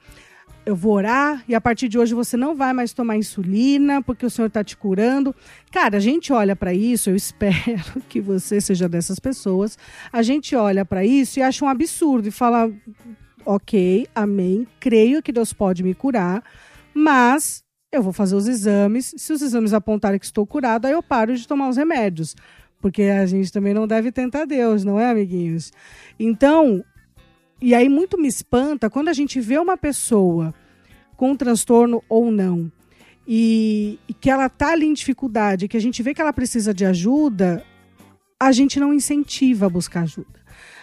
eu vou orar e a partir de hoje você não vai mais tomar insulina porque o Senhor está te curando. Cara, a gente olha para isso, eu (laughs) espero que você seja dessas pessoas. A gente olha para isso e acha um absurdo e fala: ok, amém, creio que Deus pode me curar, mas eu vou fazer os exames. Se os exames apontarem que estou curado, aí eu paro de tomar os remédios. Porque a gente também não deve tentar Deus, não é, amiguinhos? Então, e aí muito me espanta quando a gente vê uma pessoa com transtorno ou não, e, e que ela está ali em dificuldade, que a gente vê que ela precisa de ajuda, a gente não incentiva a buscar ajuda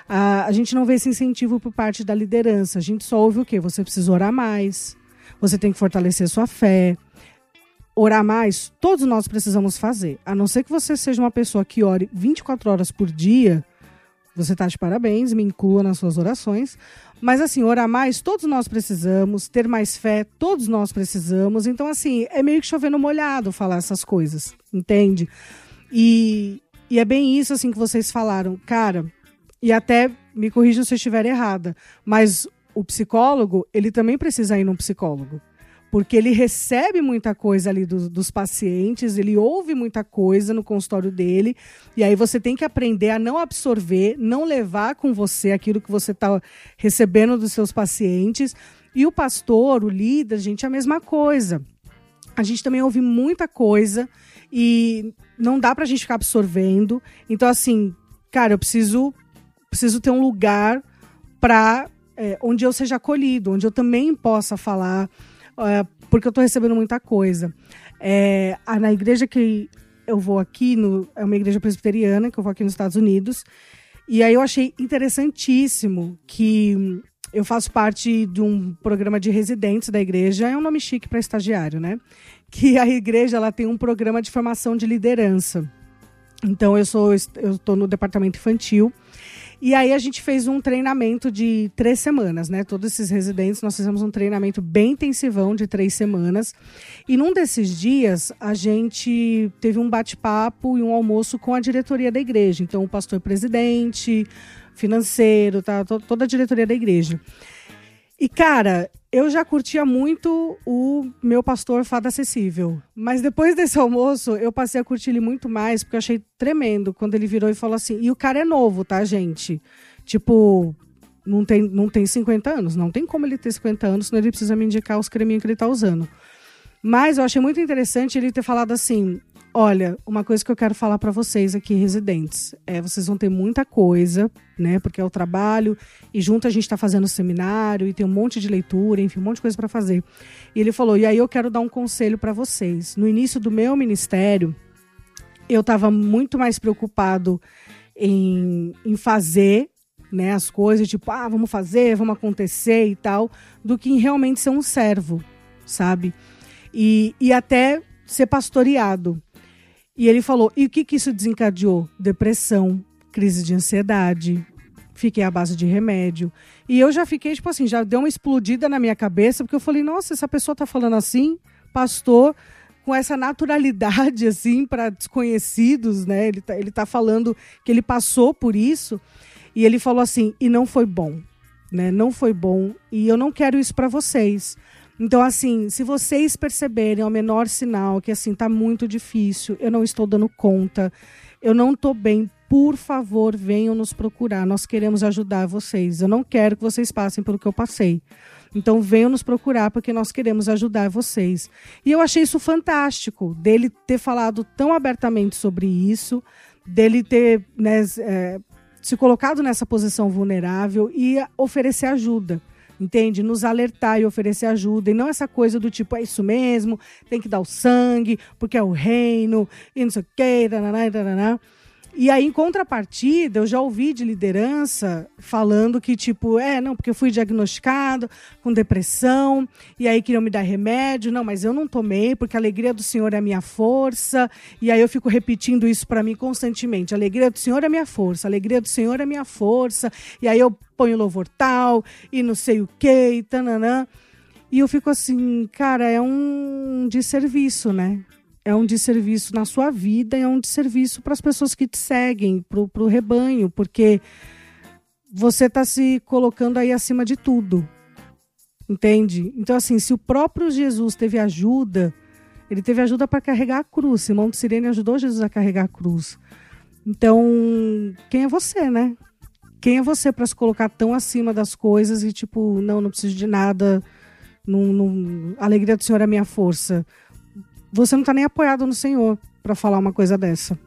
a, a gente não vê esse incentivo por parte da liderança. A gente só ouve o quê? Você precisa orar mais, você tem que fortalecer sua fé. Orar mais, todos nós precisamos fazer. A não ser que você seja uma pessoa que ore 24 horas por dia, você está de parabéns, me inclua nas suas orações. Mas assim, orar mais, todos nós precisamos, ter mais fé, todos nós precisamos. Então, assim, é meio que chovendo molhado falar essas coisas, entende? E, e é bem isso assim que vocês falaram. Cara, e até me corrijam se eu estiver errada, mas o psicólogo, ele também precisa ir num psicólogo. Porque ele recebe muita coisa ali do, dos pacientes, ele ouve muita coisa no consultório dele, e aí você tem que aprender a não absorver, não levar com você aquilo que você está recebendo dos seus pacientes. E o pastor, o líder, gente, é a mesma coisa. A gente também ouve muita coisa e não dá para a gente ficar absorvendo. Então, assim, cara, eu preciso preciso ter um lugar para é, onde eu seja acolhido, onde eu também possa falar, é, porque eu estou recebendo muita coisa. É, na igreja que eu vou aqui, no, é uma igreja presbiteriana, que eu vou aqui nos Estados Unidos, e aí eu achei interessantíssimo que eu faço parte de um programa de residentes da igreja, é um nome chique para estagiário, né? Que a igreja ela tem um programa de formação de liderança. Então eu sou eu estou no departamento infantil e aí a gente fez um treinamento de três semanas, né? Todos esses residentes, nós fizemos um treinamento bem intensivão de três semanas. E num desses dias, a gente teve um bate-papo e um almoço com a diretoria da igreja. Então, o pastor presidente, financeiro, tá? toda a diretoria da igreja. E, cara, eu já curtia muito o meu pastor Fada Acessível. Mas depois desse almoço, eu passei a curtir ele muito mais, porque eu achei tremendo quando ele virou e falou assim. E o cara é novo, tá, gente? Tipo, não tem, não tem 50 anos. Não tem como ele ter 50 anos, senão ele precisa me indicar os creminhos que ele tá usando. Mas eu achei muito interessante ele ter falado assim: Olha, uma coisa que eu quero falar para vocês aqui, residentes, é vocês vão ter muita coisa, né? Porque é o trabalho e junto a gente está fazendo seminário e tem um monte de leitura, enfim, um monte de coisa para fazer. E ele falou: e aí eu quero dar um conselho para vocês. No início do meu ministério, eu estava muito mais preocupado em, em fazer né, as coisas, tipo, ah, vamos fazer, vamos acontecer e tal, do que em realmente ser um servo, sabe? E, e até ser pastoreado. E ele falou: e o que, que isso desencadeou? Depressão, crise de ansiedade. Fiquei à base de remédio. E eu já fiquei, tipo assim, já deu uma explodida na minha cabeça, porque eu falei: nossa, essa pessoa tá falando assim, pastor, com essa naturalidade, (laughs) assim, para desconhecidos, né? Ele tá, ele tá falando que ele passou por isso. E ele falou assim: e não foi bom, né? Não foi bom. E eu não quero isso para vocês. Então, assim, se vocês perceberem ao menor sinal que assim tá muito difícil, eu não estou dando conta, eu não estou bem, por favor, venham nos procurar. Nós queremos ajudar vocês. Eu não quero que vocês passem pelo que eu passei. Então venham nos procurar porque nós queremos ajudar vocês. E eu achei isso fantástico, dele ter falado tão abertamente sobre isso, dele ter né, é, se colocado nessa posição vulnerável e oferecer ajuda entende? Nos alertar e oferecer ajuda. E não essa coisa do tipo, é isso mesmo, tem que dar o sangue, porque é o reino, e não sei o quê, taraná, taraná. E aí, em contrapartida, eu já ouvi de liderança falando que, tipo, é, não, porque eu fui diagnosticado com depressão, e aí queriam me dar remédio, não, mas eu não tomei, porque a alegria do Senhor é a minha força, e aí eu fico repetindo isso para mim constantemente: a alegria do Senhor é a minha força, a alegria do Senhor é a minha força, e aí eu ponho louvor tal, e não sei o que, e tananã. E eu fico assim, cara, é um desserviço, né? é um desserviço na sua vida é um desserviço para as pessoas que te seguem, para o rebanho, porque você está se colocando aí acima de tudo. Entende? Então, assim, se o próprio Jesus teve ajuda, ele teve ajuda para carregar a cruz. Simão de Sirene ajudou Jesus a carregar a cruz. Então, quem é você, né? Quem é você para se colocar tão acima das coisas e, tipo, não, não preciso de nada, a alegria do Senhor é minha força você não está nem apoiado no Senhor para falar uma coisa dessa.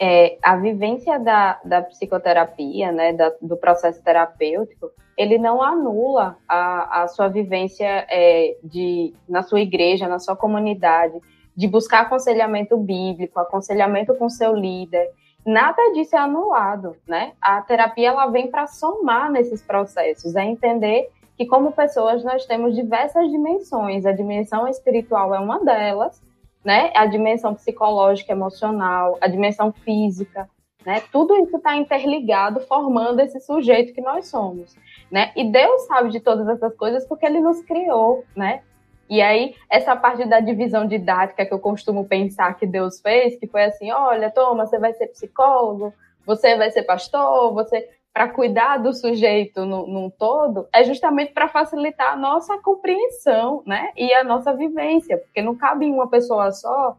É, a vivência da, da psicoterapia, né, da, do processo terapêutico, ele não anula a, a sua vivência é, de, na sua igreja, na sua comunidade, de buscar aconselhamento bíblico, aconselhamento com seu líder. Nada disso é anulado, né? A terapia ela vem para somar nesses processos, é entender que como pessoas nós temos diversas dimensões. A dimensão espiritual é uma delas, né? A dimensão psicológica, emocional, a dimensão física, né? Tudo isso está interligado, formando esse sujeito que nós somos, né? E Deus sabe de todas essas coisas porque Ele nos criou, né? E aí, essa parte da divisão didática que eu costumo pensar que Deus fez, que foi assim: olha, toma, você vai ser psicólogo, você vai ser pastor, você para cuidar do sujeito no, num todo é justamente para facilitar a nossa compreensão, né? E a nossa vivência, porque não cabe em uma pessoa só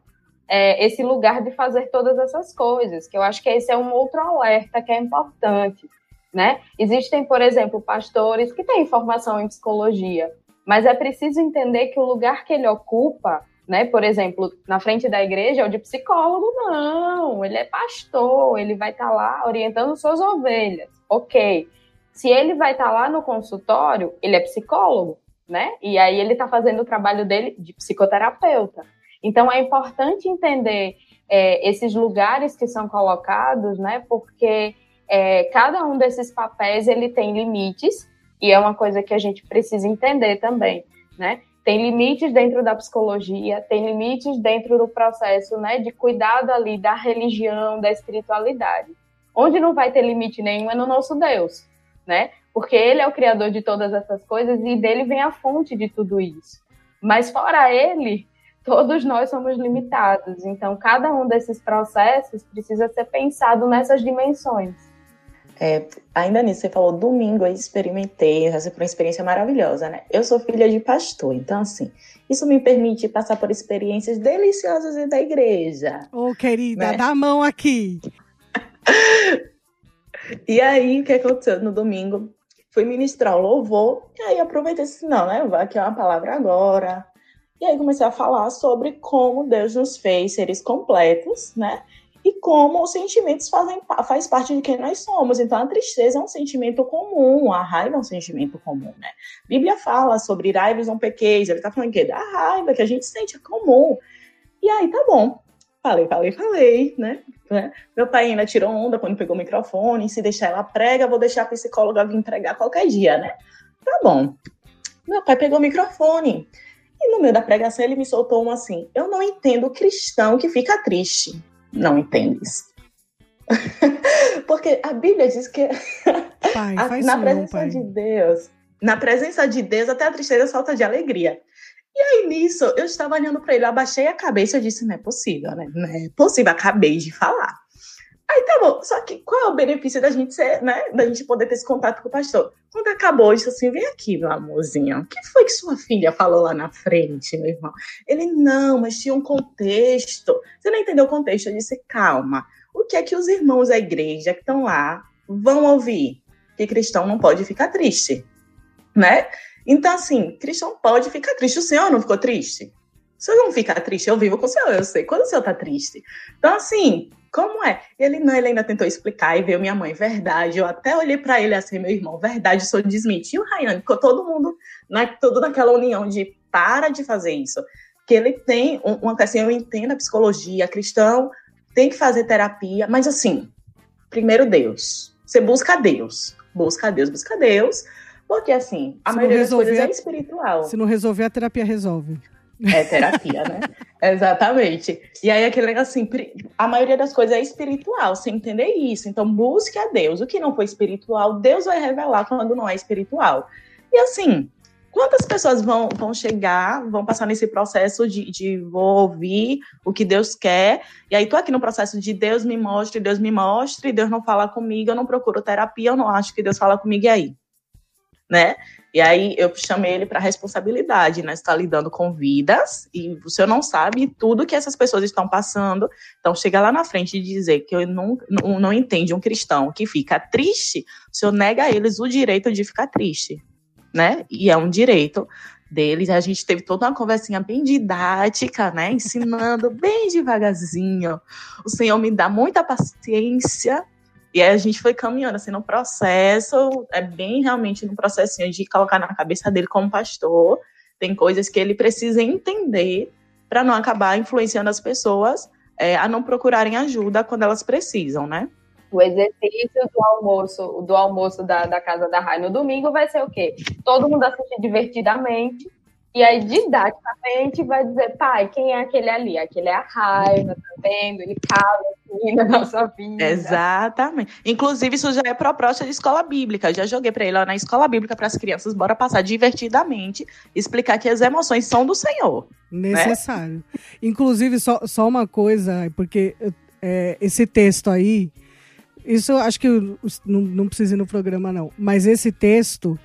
é, esse lugar de fazer todas essas coisas, que eu acho que esse é um outro alerta que é importante, né? Existem, por exemplo, pastores que têm formação em psicologia, mas é preciso entender que o lugar que ele ocupa né? Por exemplo, na frente da igreja é o de psicólogo, não, ele é pastor, ele vai estar tá lá orientando suas ovelhas. Ok. Se ele vai estar tá lá no consultório, ele é psicólogo, né? E aí ele está fazendo o trabalho dele de psicoterapeuta. Então é importante entender é, esses lugares que são colocados, né? Porque é, cada um desses papéis ele tem limites e é uma coisa que a gente precisa entender também, né? Tem limites dentro da psicologia, tem limites dentro do processo, né, de cuidado ali da religião, da espiritualidade. Onde não vai ter limite nenhum é no nosso Deus, né? Porque ele é o criador de todas essas coisas e dele vem a fonte de tudo isso. Mas fora ele, todos nós somos limitados. Então, cada um desses processos precisa ser pensado nessas dimensões. É, ainda nisso, você falou domingo, eu experimentei, essa foi uma experiência maravilhosa, né? Eu sou filha de pastor, então, assim, isso me permite passar por experiências deliciosas da igreja. Ô, oh, querida, né? dá a mão aqui. (laughs) e aí, o que aconteceu no domingo? Fui ministrar o louvor, e aí aproveitei assim, não, né? Aqui uma palavra agora. E aí comecei a falar sobre como Deus nos fez seres completos, né? E como os sentimentos fazem faz parte de quem nós somos. Então, a tristeza é um sentimento comum, a raiva é um sentimento comum, né? A Bíblia fala sobre raivas não pequeis, ele tá falando que da raiva que a gente sente é comum. E aí, tá bom. Falei, falei, falei, né? Meu pai ainda tirou onda quando pegou o microfone, se deixar ela prega, vou deixar a psicóloga vir entregar qualquer dia, né? Tá bom. Meu pai pegou o microfone. E no meio da pregação ele me soltou um assim: Eu não entendo cristão que fica triste não entende isso. (laughs) Porque a Bíblia diz que pai, (laughs) a, na presença de Deus, na presença de Deus, até a tristeza solta de alegria. E aí, nisso, eu estava olhando para ele, eu abaixei a cabeça e disse: não é possível, né? Não é possível, acabei de falar. Aí tá bom, só que qual é o benefício da gente ser, né? Da gente poder ter esse contato com o pastor? Quando acabou, disse assim: vem aqui, meu amorzinho. O que foi que sua filha falou lá na frente, meu irmão? Ele, não, mas tinha um contexto. Você não entendeu o contexto? Eu disse: calma. O que é que os irmãos da igreja que estão lá vão ouvir? Que cristão não pode ficar triste, né? Então, assim, cristão pode ficar triste. O senhor não ficou triste? O senhor não fica triste, eu vivo com o senhor, eu sei quando o senhor tá triste. Então, assim, como é? Ele não, ele ainda tentou explicar e veio minha mãe, verdade. Eu até olhei para ele assim, meu irmão, verdade, sou desmentiu, Rayane. Ficou todo mundo, né, todo naquela união de para de fazer isso. Que ele tem uma assim, eu entendo a psicologia, cristão tem que fazer terapia, mas assim, primeiro Deus. Você busca Deus, busca Deus, busca Deus, porque assim, a se maioria das coisas é espiritual. Se não resolver, a terapia resolve. É terapia, né? (laughs) Exatamente. E aí, aquele assim, a maioria das coisas é espiritual, você entender isso. Então, busque a Deus. O que não for espiritual, Deus vai revelar quando não é espiritual. E assim, quantas pessoas vão, vão chegar, vão passar nesse processo de, de vou ouvir o que Deus quer, e aí tô aqui no processo de Deus me mostre, Deus me mostre, Deus não fala comigo, eu não procuro terapia, eu não acho que Deus fala comigo, e aí? Né? E aí eu chamei ele para responsabilidade, né? Está lidando com vidas e senhor não sabe tudo que essas pessoas estão passando. Então chega lá na frente e dizer que eu não, não, não entende um cristão que fica triste, o senhor nega a eles o direito de ficar triste, né? E é um direito deles. A gente teve toda uma conversinha bem didática, né? Ensinando bem devagarzinho. O Senhor me dá muita paciência e aí a gente foi caminhando assim no processo, é bem realmente no processinho de colocar na cabeça dele como pastor. Tem coisas que ele precisa entender para não acabar influenciando as pessoas é, a não procurarem ajuda quando elas precisam, né? O exercício do almoço, do almoço da, da casa da Rai no domingo vai ser o quê? Todo mundo assistir divertidamente e aí, didaticamente, vai dizer, pai, quem é aquele ali? Aquele é a raiva, tá vendo? Ele cala aqui na nossa vida. Exatamente. Inclusive, isso já é proposta de escola bíblica. Eu já joguei para ele lá na escola bíblica para as crianças, bora passar divertidamente, explicar que as emoções são do Senhor. Né? Necessário. Né? Inclusive, só, só uma coisa, porque é, esse texto aí, isso acho que não, não precisa ir no programa, não. Mas esse texto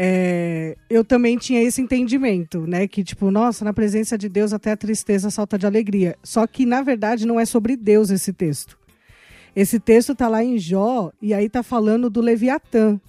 é, eu também tinha esse entendimento, né? Que, tipo, nossa, na presença de Deus até a tristeza salta de alegria. Só que, na verdade, não é sobre Deus esse texto. Esse texto tá lá em Jó, e aí tá falando do Leviatã,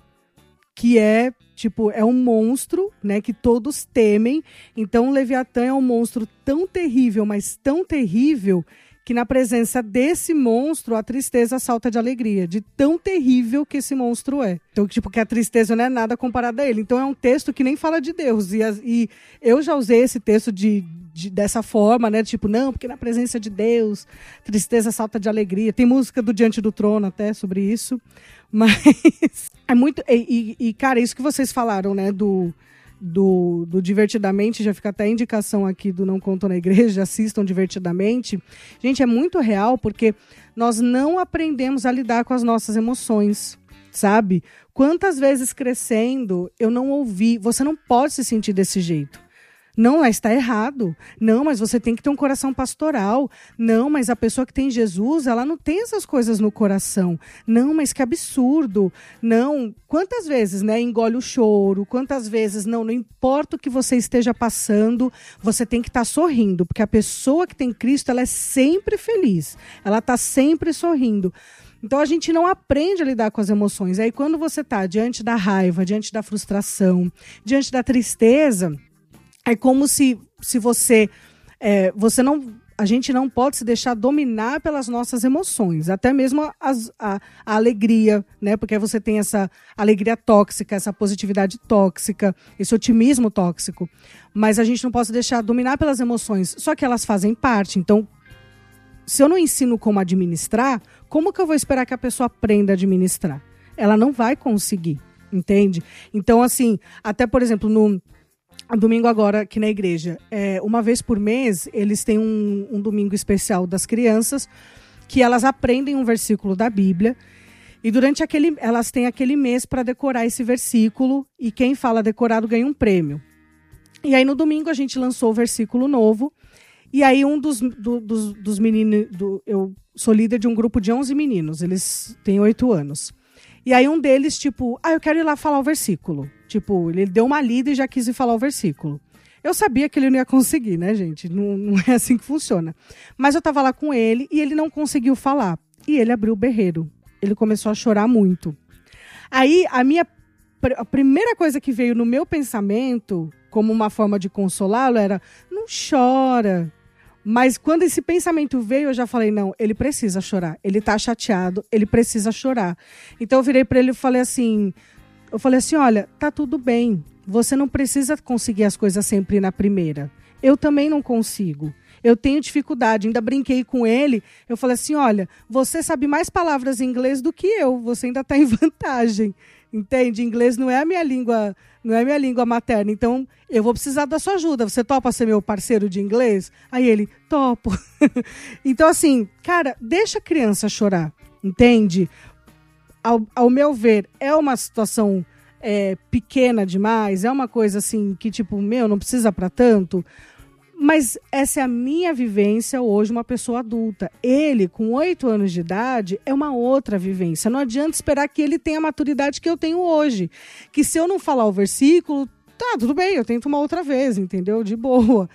que é, tipo, é um monstro, né? Que todos temem. Então, o Leviatã é um monstro tão terrível, mas tão terrível, que na presença desse monstro a tristeza salta de alegria, de tão terrível que esse monstro é. Então, tipo, que a tristeza não é nada comparada a ele. Então é um texto que nem fala de Deus. E, e eu já usei esse texto de, de, dessa forma, né? Tipo, não, porque na presença de Deus, tristeza salta de alegria. Tem música do Diante do Trono até sobre isso. (laughs) Mas é muito. E, e, cara, isso que vocês falaram, né? Do do, do Divertidamente, já fica até a indicação aqui do Não Conto na Igreja, assistam Divertidamente. Gente, é muito real porque nós não aprendemos a lidar com as nossas emoções, sabe? Quantas vezes crescendo eu não ouvi, você não pode se sentir desse jeito. Não, está errado. Não, mas você tem que ter um coração pastoral. Não, mas a pessoa que tem Jesus, ela não tem essas coisas no coração. Não, mas que absurdo. Não, quantas vezes, né, engole o choro? Quantas vezes, não, não importa o que você esteja passando, você tem que estar tá sorrindo, porque a pessoa que tem Cristo, ela é sempre feliz. Ela está sempre sorrindo. Então a gente não aprende a lidar com as emoções. Aí quando você está diante da raiva, diante da frustração, diante da tristeza, é como se, se você. É, você não. A gente não pode se deixar dominar pelas nossas emoções, até mesmo as, a, a alegria, né? Porque você tem essa alegria tóxica, essa positividade tóxica, esse otimismo tóxico. Mas a gente não pode deixar dominar pelas emoções, só que elas fazem parte. Então, se eu não ensino como administrar, como que eu vou esperar que a pessoa aprenda a administrar? Ela não vai conseguir, entende? Então, assim, até por exemplo, no domingo agora aqui na igreja. É, uma vez por mês, eles têm um, um domingo especial das crianças, que elas aprendem um versículo da Bíblia. E durante aquele, elas têm aquele mês para decorar esse versículo, e quem fala decorado ganha um prêmio. E aí no domingo a gente lançou o versículo novo, e aí um dos, do, dos, dos meninos, do, eu sou líder de um grupo de 11 meninos, eles têm oito anos. E aí um deles, tipo, ah, eu quero ir lá falar o versículo. Tipo, ele deu uma lida e já quis ir falar o versículo. Eu sabia que ele não ia conseguir, né, gente? Não, não é assim que funciona. Mas eu tava lá com ele e ele não conseguiu falar. E ele abriu o berreiro. Ele começou a chorar muito. Aí, a minha a primeira coisa que veio no meu pensamento, como uma forma de consolá-lo, era: não chora, mas quando esse pensamento veio, eu já falei: não, ele precisa chorar. Ele tá chateado, ele precisa chorar. Então eu virei para ele e falei assim: eu falei assim: olha, tá tudo bem. Você não precisa conseguir as coisas sempre na primeira. Eu também não consigo. Eu tenho dificuldade. Ainda brinquei com ele. Eu falei assim: olha, você sabe mais palavras em inglês do que eu. Você ainda está em (laughs) vantagem. Entende? Inglês não é a minha língua, não é minha língua materna. Então, eu vou precisar da sua ajuda. Você topa ser meu parceiro de inglês? Aí ele, topo. (laughs) então, assim, cara, deixa a criança chorar. Entende? Ao, ao meu ver, é uma situação é, pequena demais, é uma coisa assim que, tipo, meu, não precisa para tanto. Mas essa é a minha vivência hoje, uma pessoa adulta. Ele, com oito anos de idade, é uma outra vivência. Não adianta esperar que ele tenha a maturidade que eu tenho hoje. Que se eu não falar o versículo, tá, tudo bem, eu tento uma outra vez, entendeu? De boa.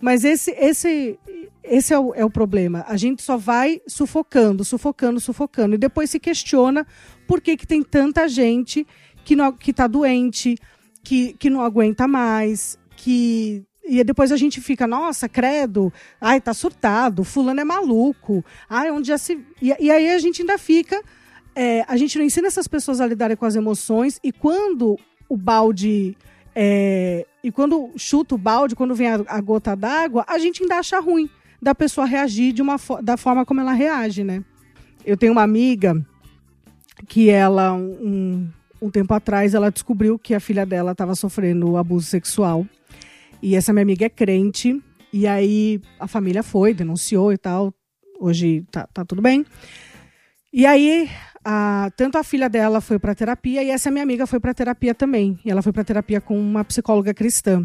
Mas esse, esse, esse é o, é o problema. A gente só vai sufocando, sufocando, sufocando. E depois se questiona por que, que tem tanta gente que está tá doente, que, que não aguenta mais, que e depois a gente fica, nossa, credo, ai, tá surtado, fulano é maluco, ai, onde já se. E, e aí a gente ainda fica. É, a gente não ensina essas pessoas a lidarem com as emoções, e quando o balde. É, e quando chuta o balde, quando vem a, a gota d'água, a gente ainda acha ruim da pessoa reagir de uma da forma como ela reage, né? Eu tenho uma amiga que ela, um, um tempo atrás, ela descobriu que a filha dela estava sofrendo abuso sexual e essa minha amiga é crente. E aí a família foi, denunciou e tal. Hoje tá, tá tudo bem. E aí, a, tanto a filha dela foi para terapia e essa minha amiga foi para terapia também. E ela foi para terapia com uma psicóloga cristã.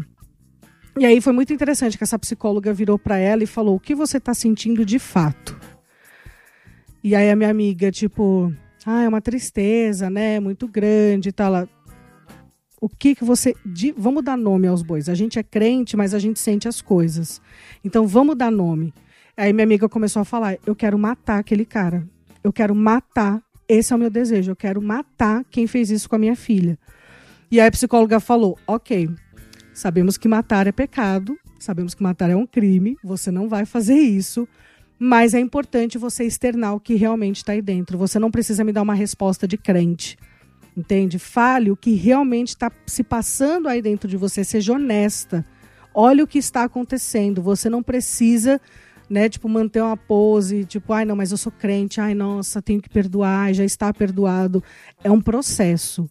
E aí foi muito interessante que essa psicóloga virou para ela e falou: "O que você está sentindo de fato?" E aí a minha amiga, tipo, ah, é uma tristeza, né, muito grande e tal. Ela, o que que você. vamos dar nome aos bois. A gente é crente, mas a gente sente as coisas. Então vamos dar nome. Aí minha amiga começou a falar: eu quero matar aquele cara. Eu quero matar. Esse é o meu desejo. Eu quero matar quem fez isso com a minha filha. E aí a psicóloga falou: ok, sabemos que matar é pecado, sabemos que matar é um crime, você não vai fazer isso, mas é importante você externar o que realmente está aí dentro. Você não precisa me dar uma resposta de crente. Entende? Fale o que realmente está se passando aí dentro de você. Seja honesta. Olha o que está acontecendo. Você não precisa, né, tipo, manter uma pose, tipo, ai, não, mas eu sou crente, ai, nossa, tenho que perdoar, já está perdoado. É um processo.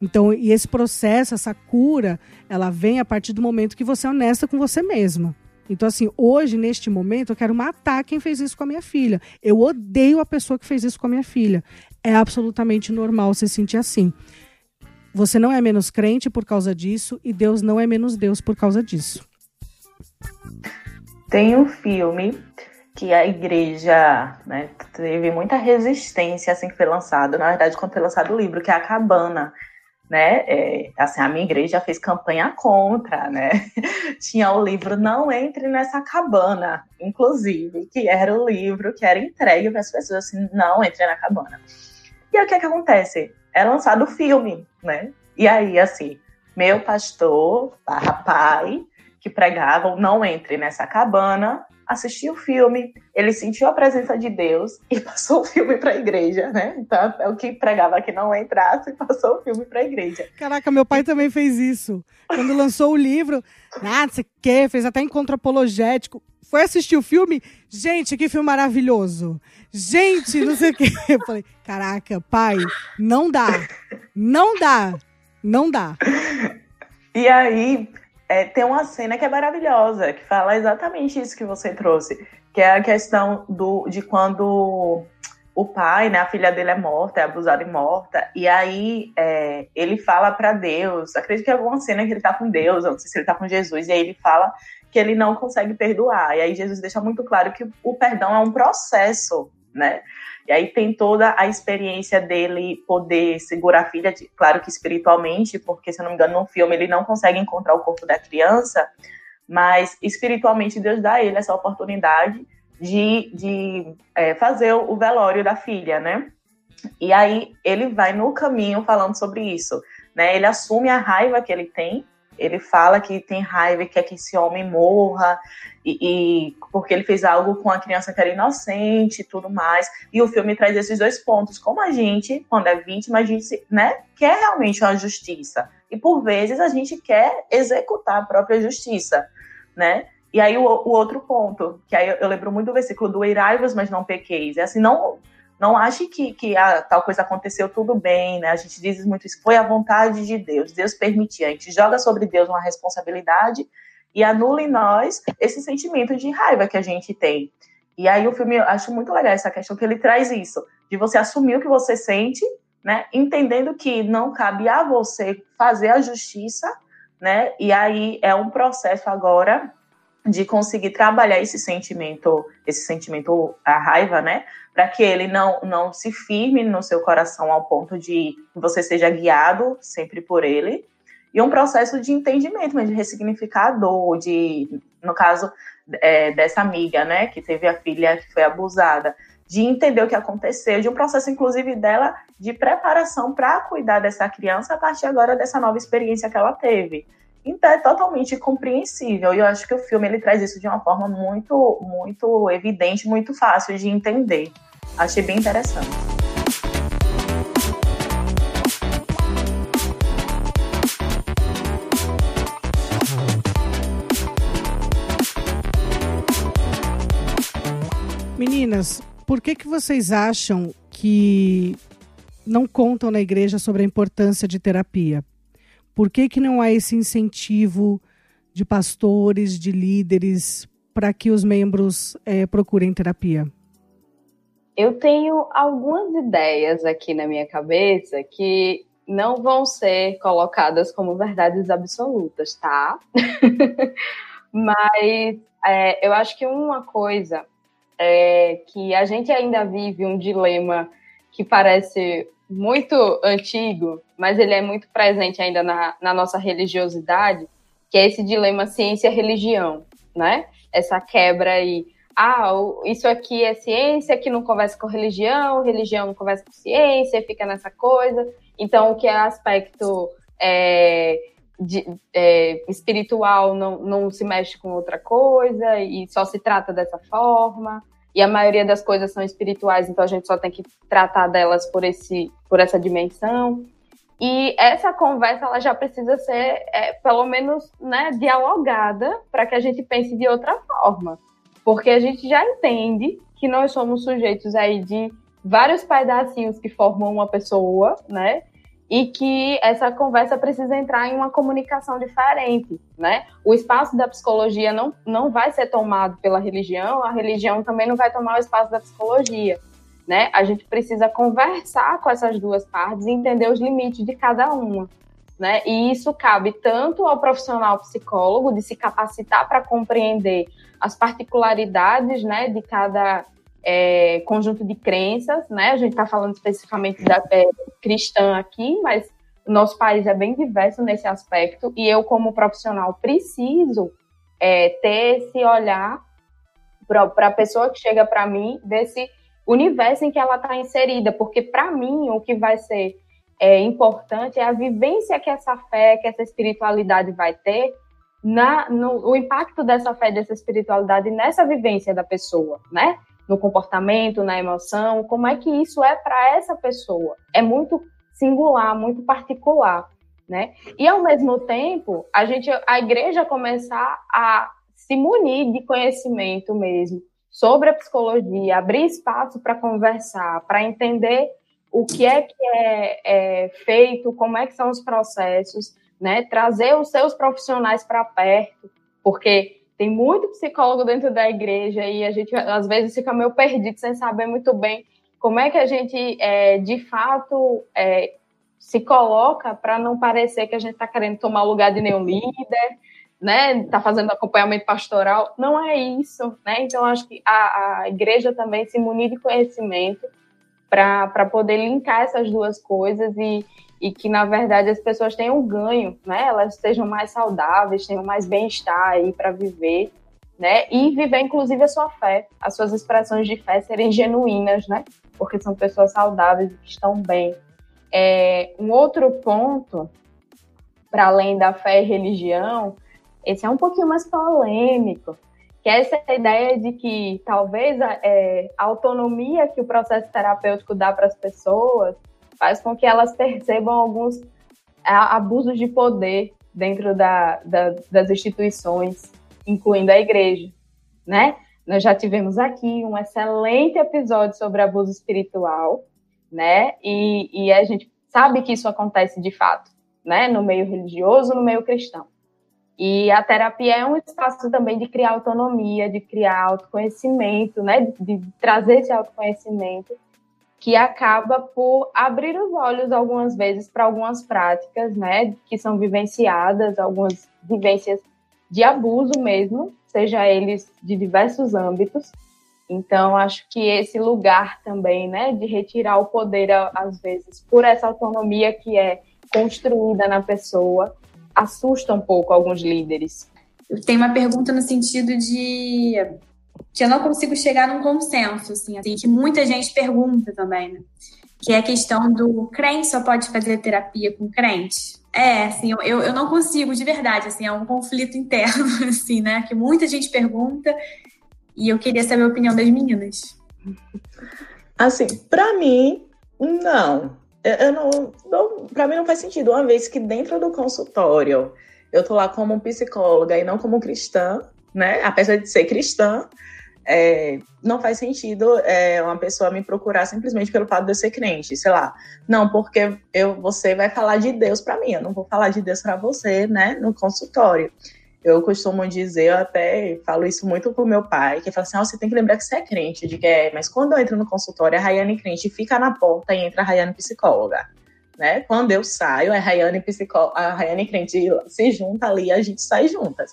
Então, e esse processo, essa cura, ela vem a partir do momento que você é honesta com você mesma. Então, assim, hoje, neste momento, eu quero matar quem fez isso com a minha filha. Eu odeio a pessoa que fez isso com a minha filha. É absolutamente normal se sentir assim. Você não é menos crente por causa disso e Deus não é menos Deus por causa disso. Tem um filme que a igreja né, teve muita resistência assim que foi lançado. Na verdade, quando foi lançado o livro, que é A Cabana, né? É, assim, a minha igreja fez campanha contra, né? (laughs) Tinha o livro Não Entre Nessa Cabana, inclusive, que era o livro que era entregue para as pessoas assim, não entre na cabana. E aí o que, é que acontece? É lançado o filme, né? E aí, assim, meu pastor, barra pai, que pregavam não entre nessa cabana, assistiu o filme, ele sentiu a presença de Deus e (laughs) passou o filme para a igreja, né? Então é o que pregava que não entrasse e (laughs) passou o filme para a igreja. Caraca, meu pai também fez isso. Quando lançou o livro, ah, você quer, fez até encontro apologético. Foi assistir o filme? Gente, que filme maravilhoso. Gente, não sei o quê. (laughs) Eu falei, caraca, pai, não dá. Não dá. Não dá. E aí, é, tem uma cena que é maravilhosa, que fala exatamente isso que você trouxe, que é a questão do, de quando o pai, né, a filha dele é morta, é abusada e morta, e aí é, ele fala para Deus, acredito que é alguma cena que ele tá com Deus, não sei se ele tá com Jesus, e aí ele fala que ele não consegue perdoar, e aí Jesus deixa muito claro que o perdão é um processo, né, e aí tem toda a experiência dele poder segurar a filha, de, claro que espiritualmente, porque se eu não me engano no filme ele não consegue encontrar o corpo da criança, mas espiritualmente Deus dá a ele essa oportunidade de, de é, fazer o velório da filha, né? E aí ele vai no caminho falando sobre isso, né? Ele assume a raiva que ele tem ele fala que tem raiva e quer que esse homem morra, e, e, porque ele fez algo com a criança que era inocente e tudo mais. E o filme traz esses dois pontos. Como a gente, quando é vítima, a gente né, quer realmente uma justiça. E por vezes a gente quer executar a própria justiça, né? E aí o, o outro ponto, que aí eu, eu lembro muito do versículo do Irai-vos, mas não pequeis. É assim, não não ache que, que a tal coisa aconteceu tudo bem, né? A gente diz muito isso, foi a vontade de Deus, Deus permitia. A gente joga sobre Deus uma responsabilidade e anula em nós esse sentimento de raiva que a gente tem. E aí o filme, eu acho muito legal essa questão que ele traz isso, de você assumir o que você sente, né? Entendendo que não cabe a você fazer a justiça, né? E aí é um processo agora de conseguir trabalhar esse sentimento, esse sentimento, a raiva, né? Para que ele não, não se firme no seu coração ao ponto de você seja guiado sempre por ele. E um processo de entendimento, de ressignificar a dor, de, no caso é, dessa amiga, né, que teve a filha que foi abusada, de entender o que aconteceu, de um processo, inclusive, dela de preparação para cuidar dessa criança a partir agora dessa nova experiência que ela teve. Então é totalmente compreensível. E eu acho que o filme ele traz isso de uma forma muito, muito evidente, muito fácil de entender. Achei bem interessante. Meninas, por que, que vocês acham que não contam na igreja sobre a importância de terapia? Por que, que não há esse incentivo de pastores, de líderes, para que os membros é, procurem terapia? Eu tenho algumas ideias aqui na minha cabeça que não vão ser colocadas como verdades absolutas, tá? (laughs) Mas é, eu acho que uma coisa é que a gente ainda vive um dilema que parece muito antigo, mas ele é muito presente ainda na, na nossa religiosidade, que é esse dilema ciência-religião, né? Essa quebra aí. Ah, isso aqui é ciência que não conversa com religião, religião não conversa com ciência, fica nessa coisa. Então, o que é aspecto é, de, é, espiritual não, não se mexe com outra coisa e só se trata dessa forma. E a maioria das coisas são espirituais, então a gente só tem que tratar delas por, esse, por essa dimensão. E essa conversa ela já precisa ser, é, pelo menos, né, dialogada para que a gente pense de outra forma. Porque a gente já entende que nós somos sujeitos aí de vários pedacinhos que formam uma pessoa, né? E que essa conversa precisa entrar em uma comunicação diferente, né? O espaço da psicologia não, não vai ser tomado pela religião, a religião também não vai tomar o espaço da psicologia né? A gente precisa conversar com essas duas partes e entender os limites de cada uma, né? E isso cabe tanto ao profissional psicólogo de se capacitar para compreender as particularidades, né, de cada é, conjunto de crenças, né? A gente está falando especificamente da é, cristã aqui, mas nosso país é bem diverso nesse aspecto e eu, como profissional, preciso é, ter esse olhar para a pessoa que chega para mim, desse universo em que ela está inserida, porque para mim o que vai ser é, importante é a vivência que essa fé, que essa espiritualidade vai ter, na, no, o impacto dessa fé, dessa espiritualidade nessa vivência da pessoa, né? No comportamento, na emoção, como é que isso é para essa pessoa? É muito singular, muito particular, né? E ao mesmo tempo, a gente, a igreja começar a se munir de conhecimento mesmo, sobre a psicologia, abrir espaço para conversar, para entender o que é que é, é, feito, como é que são os processos, né? Trazer os seus profissionais para perto, porque tem muito psicólogo dentro da igreja e a gente às vezes fica meio perdido sem saber muito bem como é que a gente é, de fato é, se coloca para não parecer que a gente está querendo tomar o lugar de nenhum líder, né, tá fazendo acompanhamento pastoral, não é isso, né? Então acho que a, a igreja também se munir de conhecimento para poder linkar essas duas coisas e, e que na verdade as pessoas tenham ganho, né? Elas estejam mais saudáveis, tenham mais bem-estar aí para viver, né? E viver inclusive a sua fé, as suas expressões de fé serem (laughs) genuínas, né? Porque são pessoas saudáveis que estão bem. É, um outro ponto para além da fé e religião esse é um pouquinho mais polêmico, que é essa ideia de que talvez a, é, a autonomia que o processo terapêutico dá para as pessoas faz com que elas percebam alguns abusos de poder dentro da, da, das instituições, incluindo a igreja, né? Nós já tivemos aqui um excelente episódio sobre abuso espiritual, né? E, e a gente sabe que isso acontece de fato, né? No meio religioso, no meio cristão. E a terapia é um espaço também de criar autonomia, de criar autoconhecimento, né? De trazer esse autoconhecimento que acaba por abrir os olhos algumas vezes para algumas práticas, né, que são vivenciadas, algumas vivências de abuso mesmo, seja eles de diversos âmbitos. Então, acho que esse lugar também, né, de retirar o poder às vezes por essa autonomia que é construída na pessoa, assusta um pouco alguns líderes. Eu tenho uma pergunta no sentido de que eu não consigo chegar num consenso, assim, assim, que muita gente pergunta também, né? Que é a questão do crente só pode fazer terapia com crente. É, assim, eu, eu não consigo, de verdade, assim, é um conflito interno, (laughs) assim, né? Que muita gente pergunta e eu queria saber a opinião das meninas. Assim, para mim, não eu não, não para mim não faz sentido, uma vez que dentro do consultório eu tô lá como psicóloga e não como cristã, né? Apesar de ser cristã, é, não faz sentido é, uma pessoa me procurar simplesmente pelo fato de eu ser crente, sei lá. Não, porque eu, você vai falar de Deus para mim, eu não vou falar de Deus para você, né? No consultório. Eu costumo dizer, eu até falo isso muito pro meu pai, que fala assim: você tem que lembrar que você é crente. de que é, mas quando eu entro no consultório, a Rayane crente fica na porta e entra a Rayane psicóloga. Né? Quando eu saio, a Rayane, psicó... a Rayane crente se junta ali e a gente sai juntas.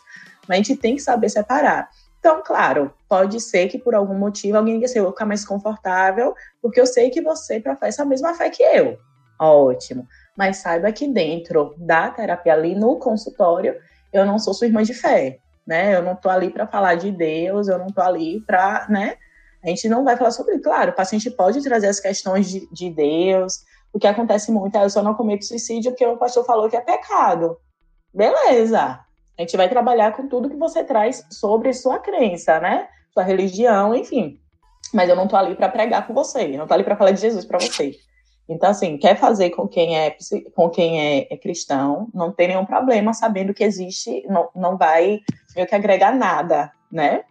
A gente tem que saber separar. Então, claro, pode ser que por algum motivo alguém diga assim, eu vou ficar mais confortável, porque eu sei que você professa a mesma fé que eu. Ótimo. Mas saiba que dentro da terapia ali no consultório, eu não sou sua irmã de fé, né? Eu não tô ali para falar de Deus, eu não tô ali para, né? A gente não vai falar sobre, claro, o paciente pode trazer as questões de, de Deus. O que acontece muito é eu só não cometo suicídio porque o pastor falou que é pecado. Beleza. A gente vai trabalhar com tudo que você traz sobre sua crença, né? Sua religião, enfim. mas eu não tô ali para pregar com você, eu não tô ali para falar de Jesus para você. Então, assim, quer fazer com quem é, com quem é, é, cristão, não tem nenhum problema, sabendo que existe, não, não vai meio que agregar nada, né?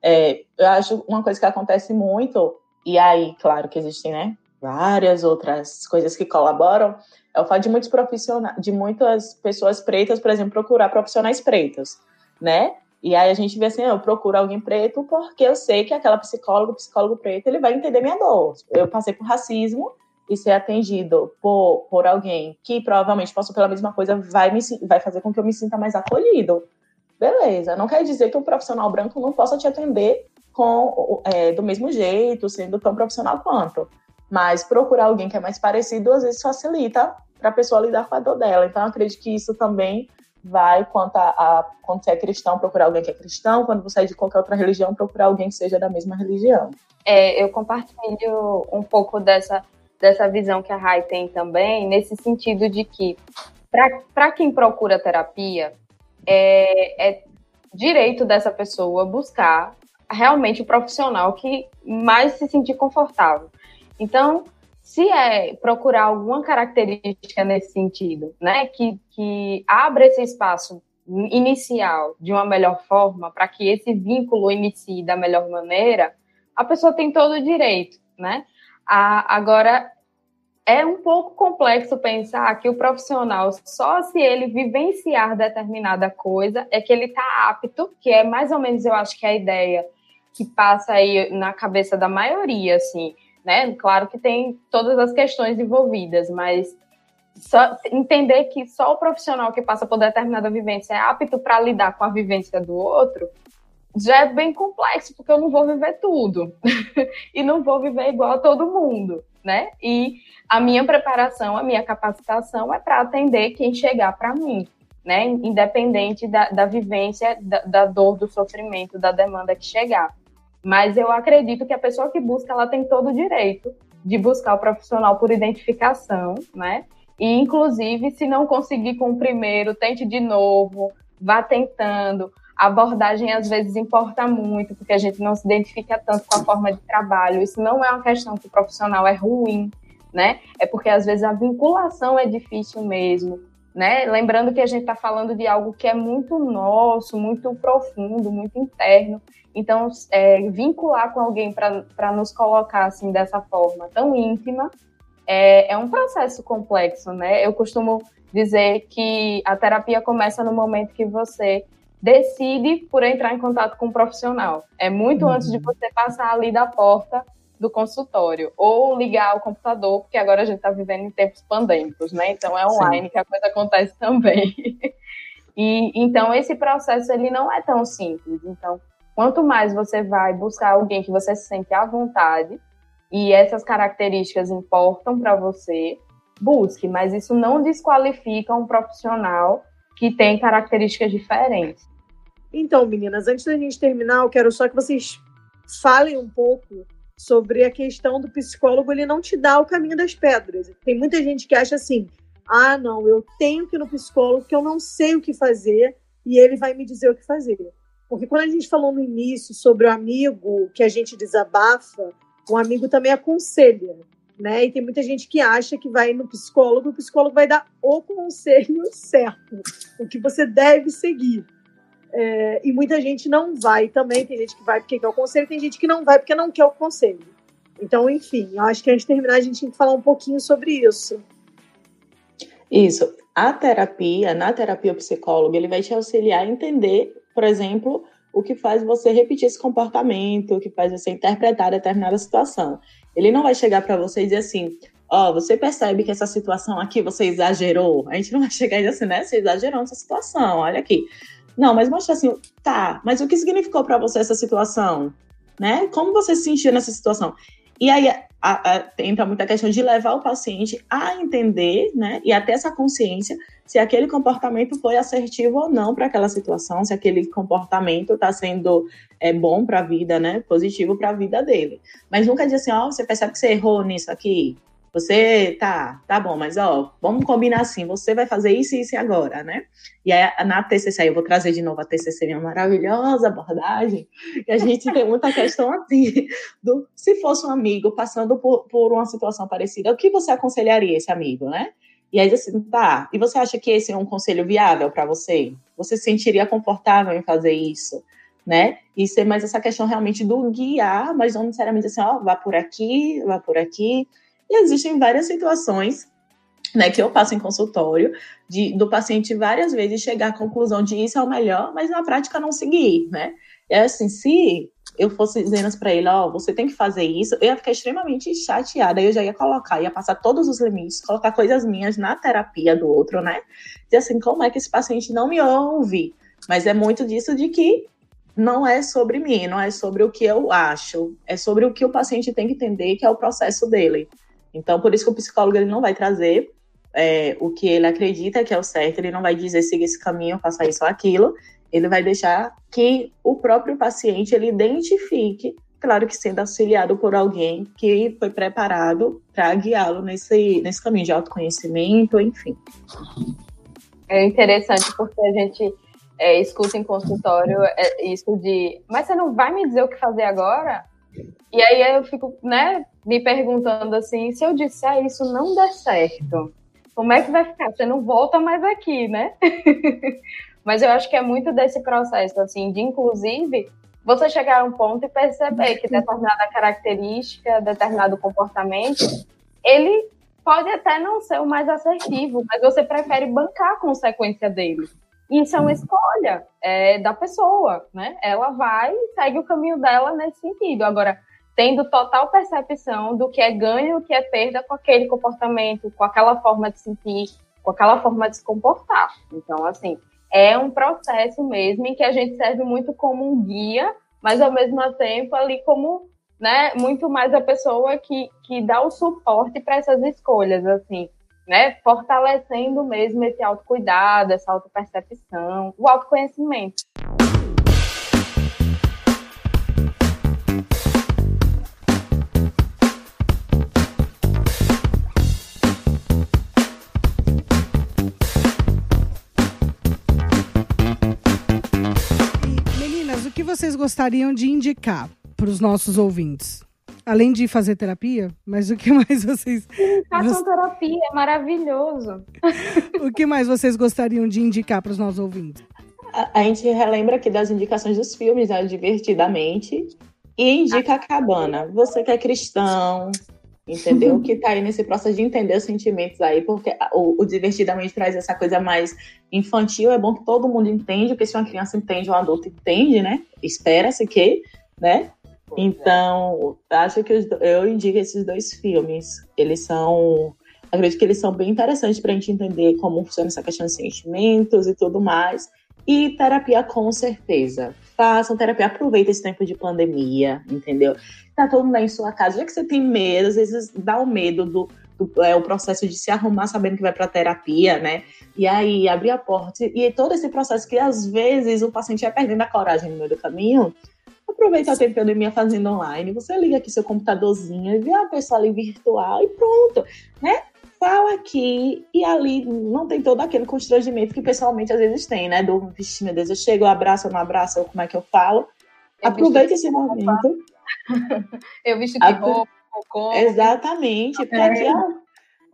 É, eu acho uma coisa que acontece muito, e aí, claro que existem, né, várias outras coisas que colaboram, é o fato de muitos profissionais, de muitas pessoas pretas, por exemplo, procurar profissionais pretos, né? E aí a gente vê assim, eu procuro alguém preto porque eu sei que aquela psicóloga, psicólogo preto, ele vai entender minha dor. Eu passei por racismo e ser atendido por, por alguém que provavelmente passou pela mesma coisa vai, me, vai fazer com que eu me sinta mais acolhido. Beleza, não quer dizer que um profissional branco não possa te atender com, é, do mesmo jeito, sendo tão profissional quanto. Mas procurar alguém que é mais parecido, às vezes facilita para a pessoa lidar com a dor dela. Então, eu acredito que isso também vai quanto a, a, quando você é cristão, procurar alguém que é cristão, quando você é de qualquer outra religião, procurar alguém que seja da mesma religião. É, eu compartilho um pouco dessa, dessa visão que a Rai tem também, nesse sentido de que, para quem procura terapia, é, é direito dessa pessoa buscar realmente o profissional que mais se sentir confortável. Então, se é procurar alguma característica nesse sentido, né, que, que abra esse espaço inicial de uma melhor forma, para que esse vínculo inicie da melhor maneira, a pessoa tem todo o direito, né? A, agora, é um pouco complexo pensar que o profissional, só se ele vivenciar determinada coisa, é que ele está apto, que é mais ou menos, eu acho que é a ideia que passa aí na cabeça da maioria, assim, né? Claro que tem todas as questões envolvidas, mas só entender que só o profissional que passa por determinada vivência é apto para lidar com a vivência do outro já é bem complexo, porque eu não vou viver tudo (laughs) e não vou viver igual a todo mundo, né? E a minha preparação, a minha capacitação é para atender quem chegar para mim, né? Independente da, da vivência, da, da dor, do sofrimento, da demanda que chegar. Mas eu acredito que a pessoa que busca, ela tem todo o direito de buscar o profissional por identificação, né? E, inclusive, se não conseguir com o primeiro, tente de novo, vá tentando. A abordagem, às vezes, importa muito, porque a gente não se identifica tanto com a forma de trabalho. Isso não é uma questão que o profissional é ruim, né? É porque, às vezes, a vinculação é difícil mesmo, né? Lembrando que a gente está falando de algo que é muito nosso, muito profundo, muito interno. Então, é, vincular com alguém para nos colocar assim dessa forma tão íntima é, é um processo complexo, né? Eu costumo dizer que a terapia começa no momento que você decide por entrar em contato com um profissional. É muito uhum. antes de você passar ali da porta do consultório ou ligar o computador, porque agora a gente está vivendo em tempos pandêmicos, né? Então é online Sim. que a coisa acontece (laughs) também. e então esse processo ele não é tão simples. Então Quanto mais você vai buscar alguém que você se sente à vontade e essas características importam para você, busque, mas isso não desqualifica um profissional que tem características diferentes. Então, meninas, antes da gente terminar, eu quero só que vocês falem um pouco sobre a questão do psicólogo, ele não te dá o caminho das pedras. Tem muita gente que acha assim: ah, não, eu tenho que ir no psicólogo porque eu não sei o que fazer e ele vai me dizer o que fazer. Porque quando a gente falou no início sobre o amigo que a gente desabafa, o amigo também aconselha, né? E tem muita gente que acha que vai no psicólogo, o psicólogo vai dar o conselho certo, o que você deve seguir. É, e muita gente não vai também, tem gente que vai porque quer o conselho, tem gente que não vai porque não quer o conselho. Então, enfim, eu acho que antes de terminar a gente tem que falar um pouquinho sobre isso. Isso. A terapia, na terapia o psicólogo, ele vai te auxiliar a entender por exemplo, o que faz você repetir esse comportamento, o que faz você interpretar determinada situação. Ele não vai chegar para você e dizer assim: Ó, oh, você percebe que essa situação aqui você exagerou? A gente não vai chegar e dizer assim, né? Você exagerou nessa situação, olha aqui. Não, mas mostra assim, tá, mas o que significou para você essa situação? Né? Como você se sentiu nessa situação? E aí a, a, entra muita questão de levar o paciente a entender, né, e até essa consciência se aquele comportamento foi assertivo ou não para aquela situação, se aquele comportamento está sendo é, bom para a vida, né, positivo para a vida dele. Mas nunca diz assim, ó, oh, você percebe que você errou nisso aqui, você tá, tá bom, mas ó, vamos combinar assim, você vai fazer isso e isso agora, né? E aí na TCC, eu vou trazer de novo a TCC, minha maravilhosa abordagem, e a gente tem muita questão assim, do se fosse um amigo passando por, por uma situação parecida, o que você aconselharia esse amigo, né? E aí assim, tá, e você acha que esse é um conselho viável para você? Você se sentiria confortável em fazer isso? né? E ser mais essa questão realmente do guiar, mas não necessariamente assim, ó, vá por aqui, vá por aqui. E existem várias situações né, que eu passo em consultório, de, do paciente várias vezes chegar à conclusão de isso é o melhor, mas na prática não seguir, né? É assim, se eu fosse dizendo para ele, ó, oh, você tem que fazer isso, eu ia ficar extremamente chateada, eu já ia colocar, ia passar todos os limites, colocar coisas minhas na terapia do outro, né? E assim, como é que esse paciente não me ouve? Mas é muito disso de que não é sobre mim, não é sobre o que eu acho, é sobre o que o paciente tem que entender que é o processo dele. Então, por isso que o psicólogo ele não vai trazer é, o que ele acredita que é o certo, ele não vai dizer siga esse caminho, faça isso ou aquilo, ele vai deixar que o próprio paciente ele identifique, claro que sendo auxiliado por alguém que foi preparado para guiá-lo nesse, nesse caminho de autoconhecimento, enfim. É interessante porque a gente é, escuta em consultório é, isso de, mas você não vai me dizer o que fazer agora? E aí eu fico, né, me perguntando assim, se eu disser isso não der certo, como é que vai ficar? Você não volta mais aqui, né? (laughs) Mas eu acho que é muito desse processo, assim, de inclusive você chegar a um ponto e perceber que determinada característica, determinado comportamento, ele pode até não ser o mais assertivo, mas você prefere bancar a consequência dele. Isso é uma escolha é, da pessoa, né? Ela vai e segue o caminho dela nesse sentido. Agora, tendo total percepção do que é ganho o que é perda com aquele comportamento, com aquela forma de sentir, com aquela forma de se comportar. Então, assim, é um processo mesmo em que a gente serve muito como um guia, mas ao mesmo tempo ali como, né, muito mais a pessoa que, que dá o suporte para essas escolhas, assim né? Fortalecendo mesmo esse autocuidado, essa autopercepção, o autoconhecimento. Vocês gostariam de indicar para os nossos ouvintes? Além de fazer terapia, mas o que (laughs) mais vocês. Façam terapia, é maravilhoso. (laughs) o que mais vocês gostariam de indicar para os nossos ouvintes? A, a, gente relembra aqui das indicações dos filmes, né, Divertidamente, e indica a cabana. Você que é cristão, entendeu? (laughs) que está aí nesse processo de entender os sentimentos aí, porque o, o, divertidamente traz essa coisa mais infantil, é bom que todo mundo entende, porque se uma criança entende, um adulto entende, né? Espera-se que, né? Então, acho que eu indico esses dois filmes. Eles são. Acredito que eles são bem interessantes para a gente entender como funciona essa questão de sentimentos e tudo mais. E terapia, com certeza. Façam terapia, aproveita esse tempo de pandemia, entendeu? Tá todo mundo aí em sua casa. Já que você tem medo, às vezes dá o medo do, do é, o processo de se arrumar sabendo que vai para terapia, né? E aí abrir a porta. E todo esse processo que às vezes o paciente vai perdendo a coragem no meio do caminho Aproveita a pandemia fazendo online. Você liga aqui seu computadorzinho e vê a pessoa ali virtual e pronto, né? Fala aqui e ali não tem todo aquele constrangimento que pessoalmente às vezes tem, né? Do, vixe, meu Deus, eu chego, eu abraço, eu não abraço, como é que eu falo? Eu Aproveita esse momento. (laughs) eu visto de roupa, como. Exatamente, porque é. aqui, ó,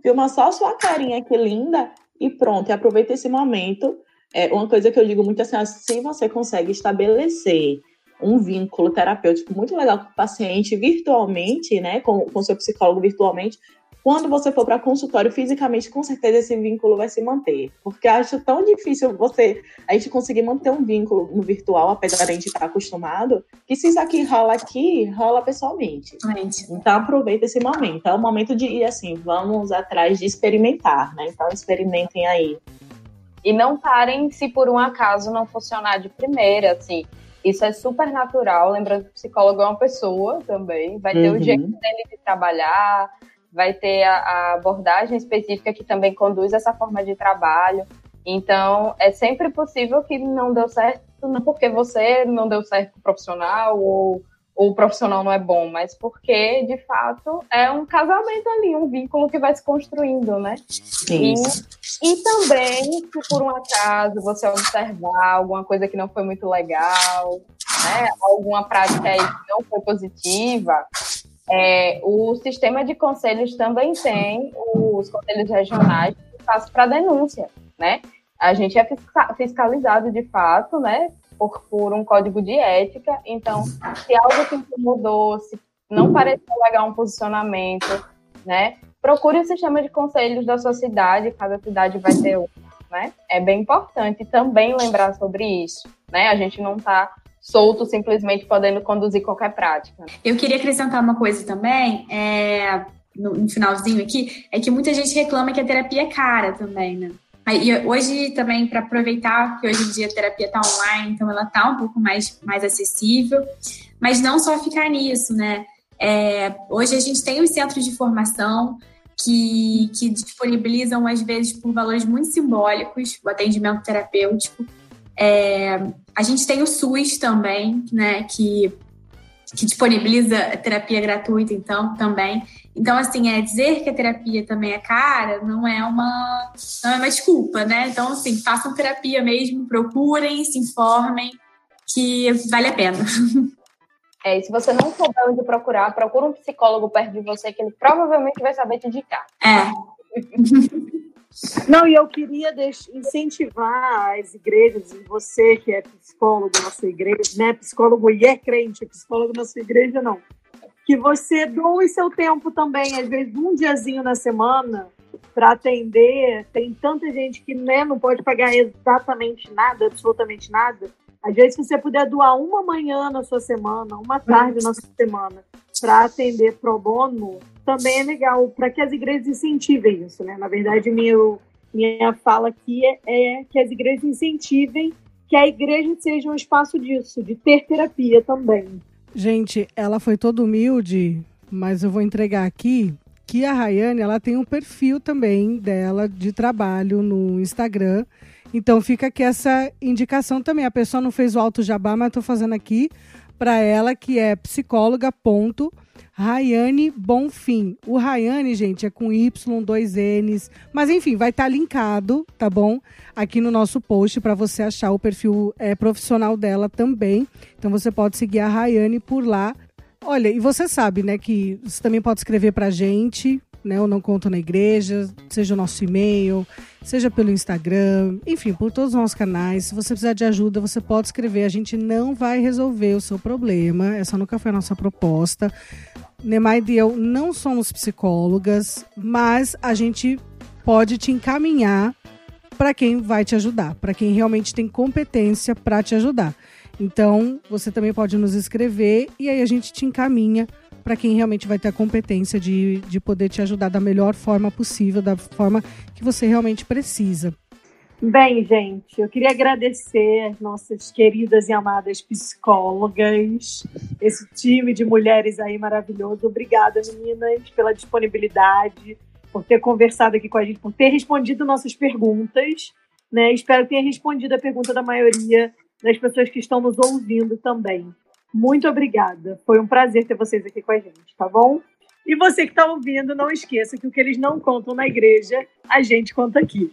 filma só a sua carinha que linda e pronto, e aproveita esse momento. É uma coisa que eu digo muito assim, se você consegue estabelecer um vínculo terapêutico muito legal com o paciente virtualmente, né, com o seu psicólogo virtualmente. Quando você for para consultório fisicamente, com certeza esse vínculo vai se manter. Porque acho tão difícil você a gente conseguir manter um vínculo no virtual, apesar de a gente estar acostumado, que se isso aqui rola aqui, rola pessoalmente. Gente. Então aproveita esse momento. É o momento de ir assim, vamos atrás de experimentar, né? Então experimentem aí. E não parem se por um acaso não funcionar de primeira, assim isso é super natural. Lembrando que o psicólogo é uma pessoa também. Vai ter uhum. o jeito dele de trabalhar, vai ter a, a, abordagem específica que também conduz essa forma de trabalho. Então, é sempre possível que não deu certo, não porque você não deu certo com o profissional ou, o profissional não é bom, mas porque, de fato, é um casamento ali, um vínculo que vai se construindo, né? Sim. E, e também, se por um acaso você observar alguma coisa que não foi muito legal, né? Alguma prática aí que não foi positiva, é, o sistema de conselhos também tem os conselhos regionais que fazem para denúncia, né? A gente é fiscalizado de fato, né? por, por um código de ética. Então, se algo te incomodou, se não pareceu legal um posicionamento, né? Procure o sistema de conselhos da sua cidade, cada cidade vai ter um, né? É bem importante também lembrar sobre isso, né? A gente não está solto simplesmente podendo conduzir qualquer prática. Eu queria acrescentar uma coisa também, é, no, no finalzinho aqui, é que muita gente reclama que a terapia é cara também, né? E hoje também, para aproveitar que hoje em dia a terapia está online, então ela está um pouco mais, mais acessível, mas não só ficar nisso, né? É, hoje a gente tem os centros de formação que, que disponibilizam, às vezes, por valores muito simbólicos, o atendimento terapêutico. É, a gente tem o SUS também, né, que, que disponibiliza terapia gratuita, então, também. Então, assim, é dizer que a terapia também é cara não é uma, não é uma desculpa, né? Então, assim, façam terapia mesmo, procurem, se informem, que vale a pena. (laughs) É, e se você não souber onde procurar, procura um psicólogo perto de você, que ele provavelmente vai saber te indicar. É. (laughs) Não, e eu queria incentivar as igrejas, e você que é psicólogo na sua igreja, né? Psicólogo e é crente, psicólogo na sua igreja, não que você doe seu tempo também, às vezes um diazinho na semana para atender. Tem tanta gente que né, não pode pagar exatamente nada, absolutamente nada. Às vezes, se você puder doar uma manhã na sua semana, uma tarde na sua semana, para atender pro bono, também é legal, para que as igrejas incentivem isso, né? Na verdade, minha, minha fala aqui é, é que as igrejas incentivem que a igreja seja um espaço disso, de ter terapia também. Gente, ela foi toda humilde, mas eu vou entregar aqui que a Rayane, ela tem um perfil também dela de trabalho no Instagram. Então fica aqui essa indicação também. A pessoa não fez o alto jabá, mas estou fazendo aqui para ela que é psicóloga ponto Rayane Bonfim. O Rayane, gente, é com Y, dois N's. Mas enfim, vai estar tá linkado, tá bom? Aqui no nosso post para você achar o perfil é, profissional dela também. Então você pode seguir a Rayane por lá. Olha, e você sabe, né, que você também pode escrever pra gente, né? Eu não conto na igreja, seja o nosso e-mail, seja pelo Instagram, enfim, por todos os nossos canais. Se você precisar de ajuda, você pode escrever. A gente não vai resolver o seu problema. Essa nunca foi a nossa proposta. Nemaide e eu não somos psicólogas, mas a gente pode te encaminhar para quem vai te ajudar, para quem realmente tem competência para te ajudar. Então, você também pode nos escrever e aí a gente te encaminha para quem realmente vai ter a competência de, de poder te ajudar da melhor forma possível, da forma que você realmente precisa. Bem, gente, eu queria agradecer as nossas queridas e amadas psicólogas, esse time de mulheres aí maravilhoso. Obrigada, meninas, pela disponibilidade, por ter conversado aqui com a gente, por ter respondido nossas perguntas. Né? Espero que tenha respondido a pergunta da maioria das pessoas que estão nos ouvindo também. Muito obrigada. Foi um prazer ter vocês aqui com a gente, tá bom? E você que está ouvindo, não esqueça que o que eles não contam na igreja, a gente conta aqui.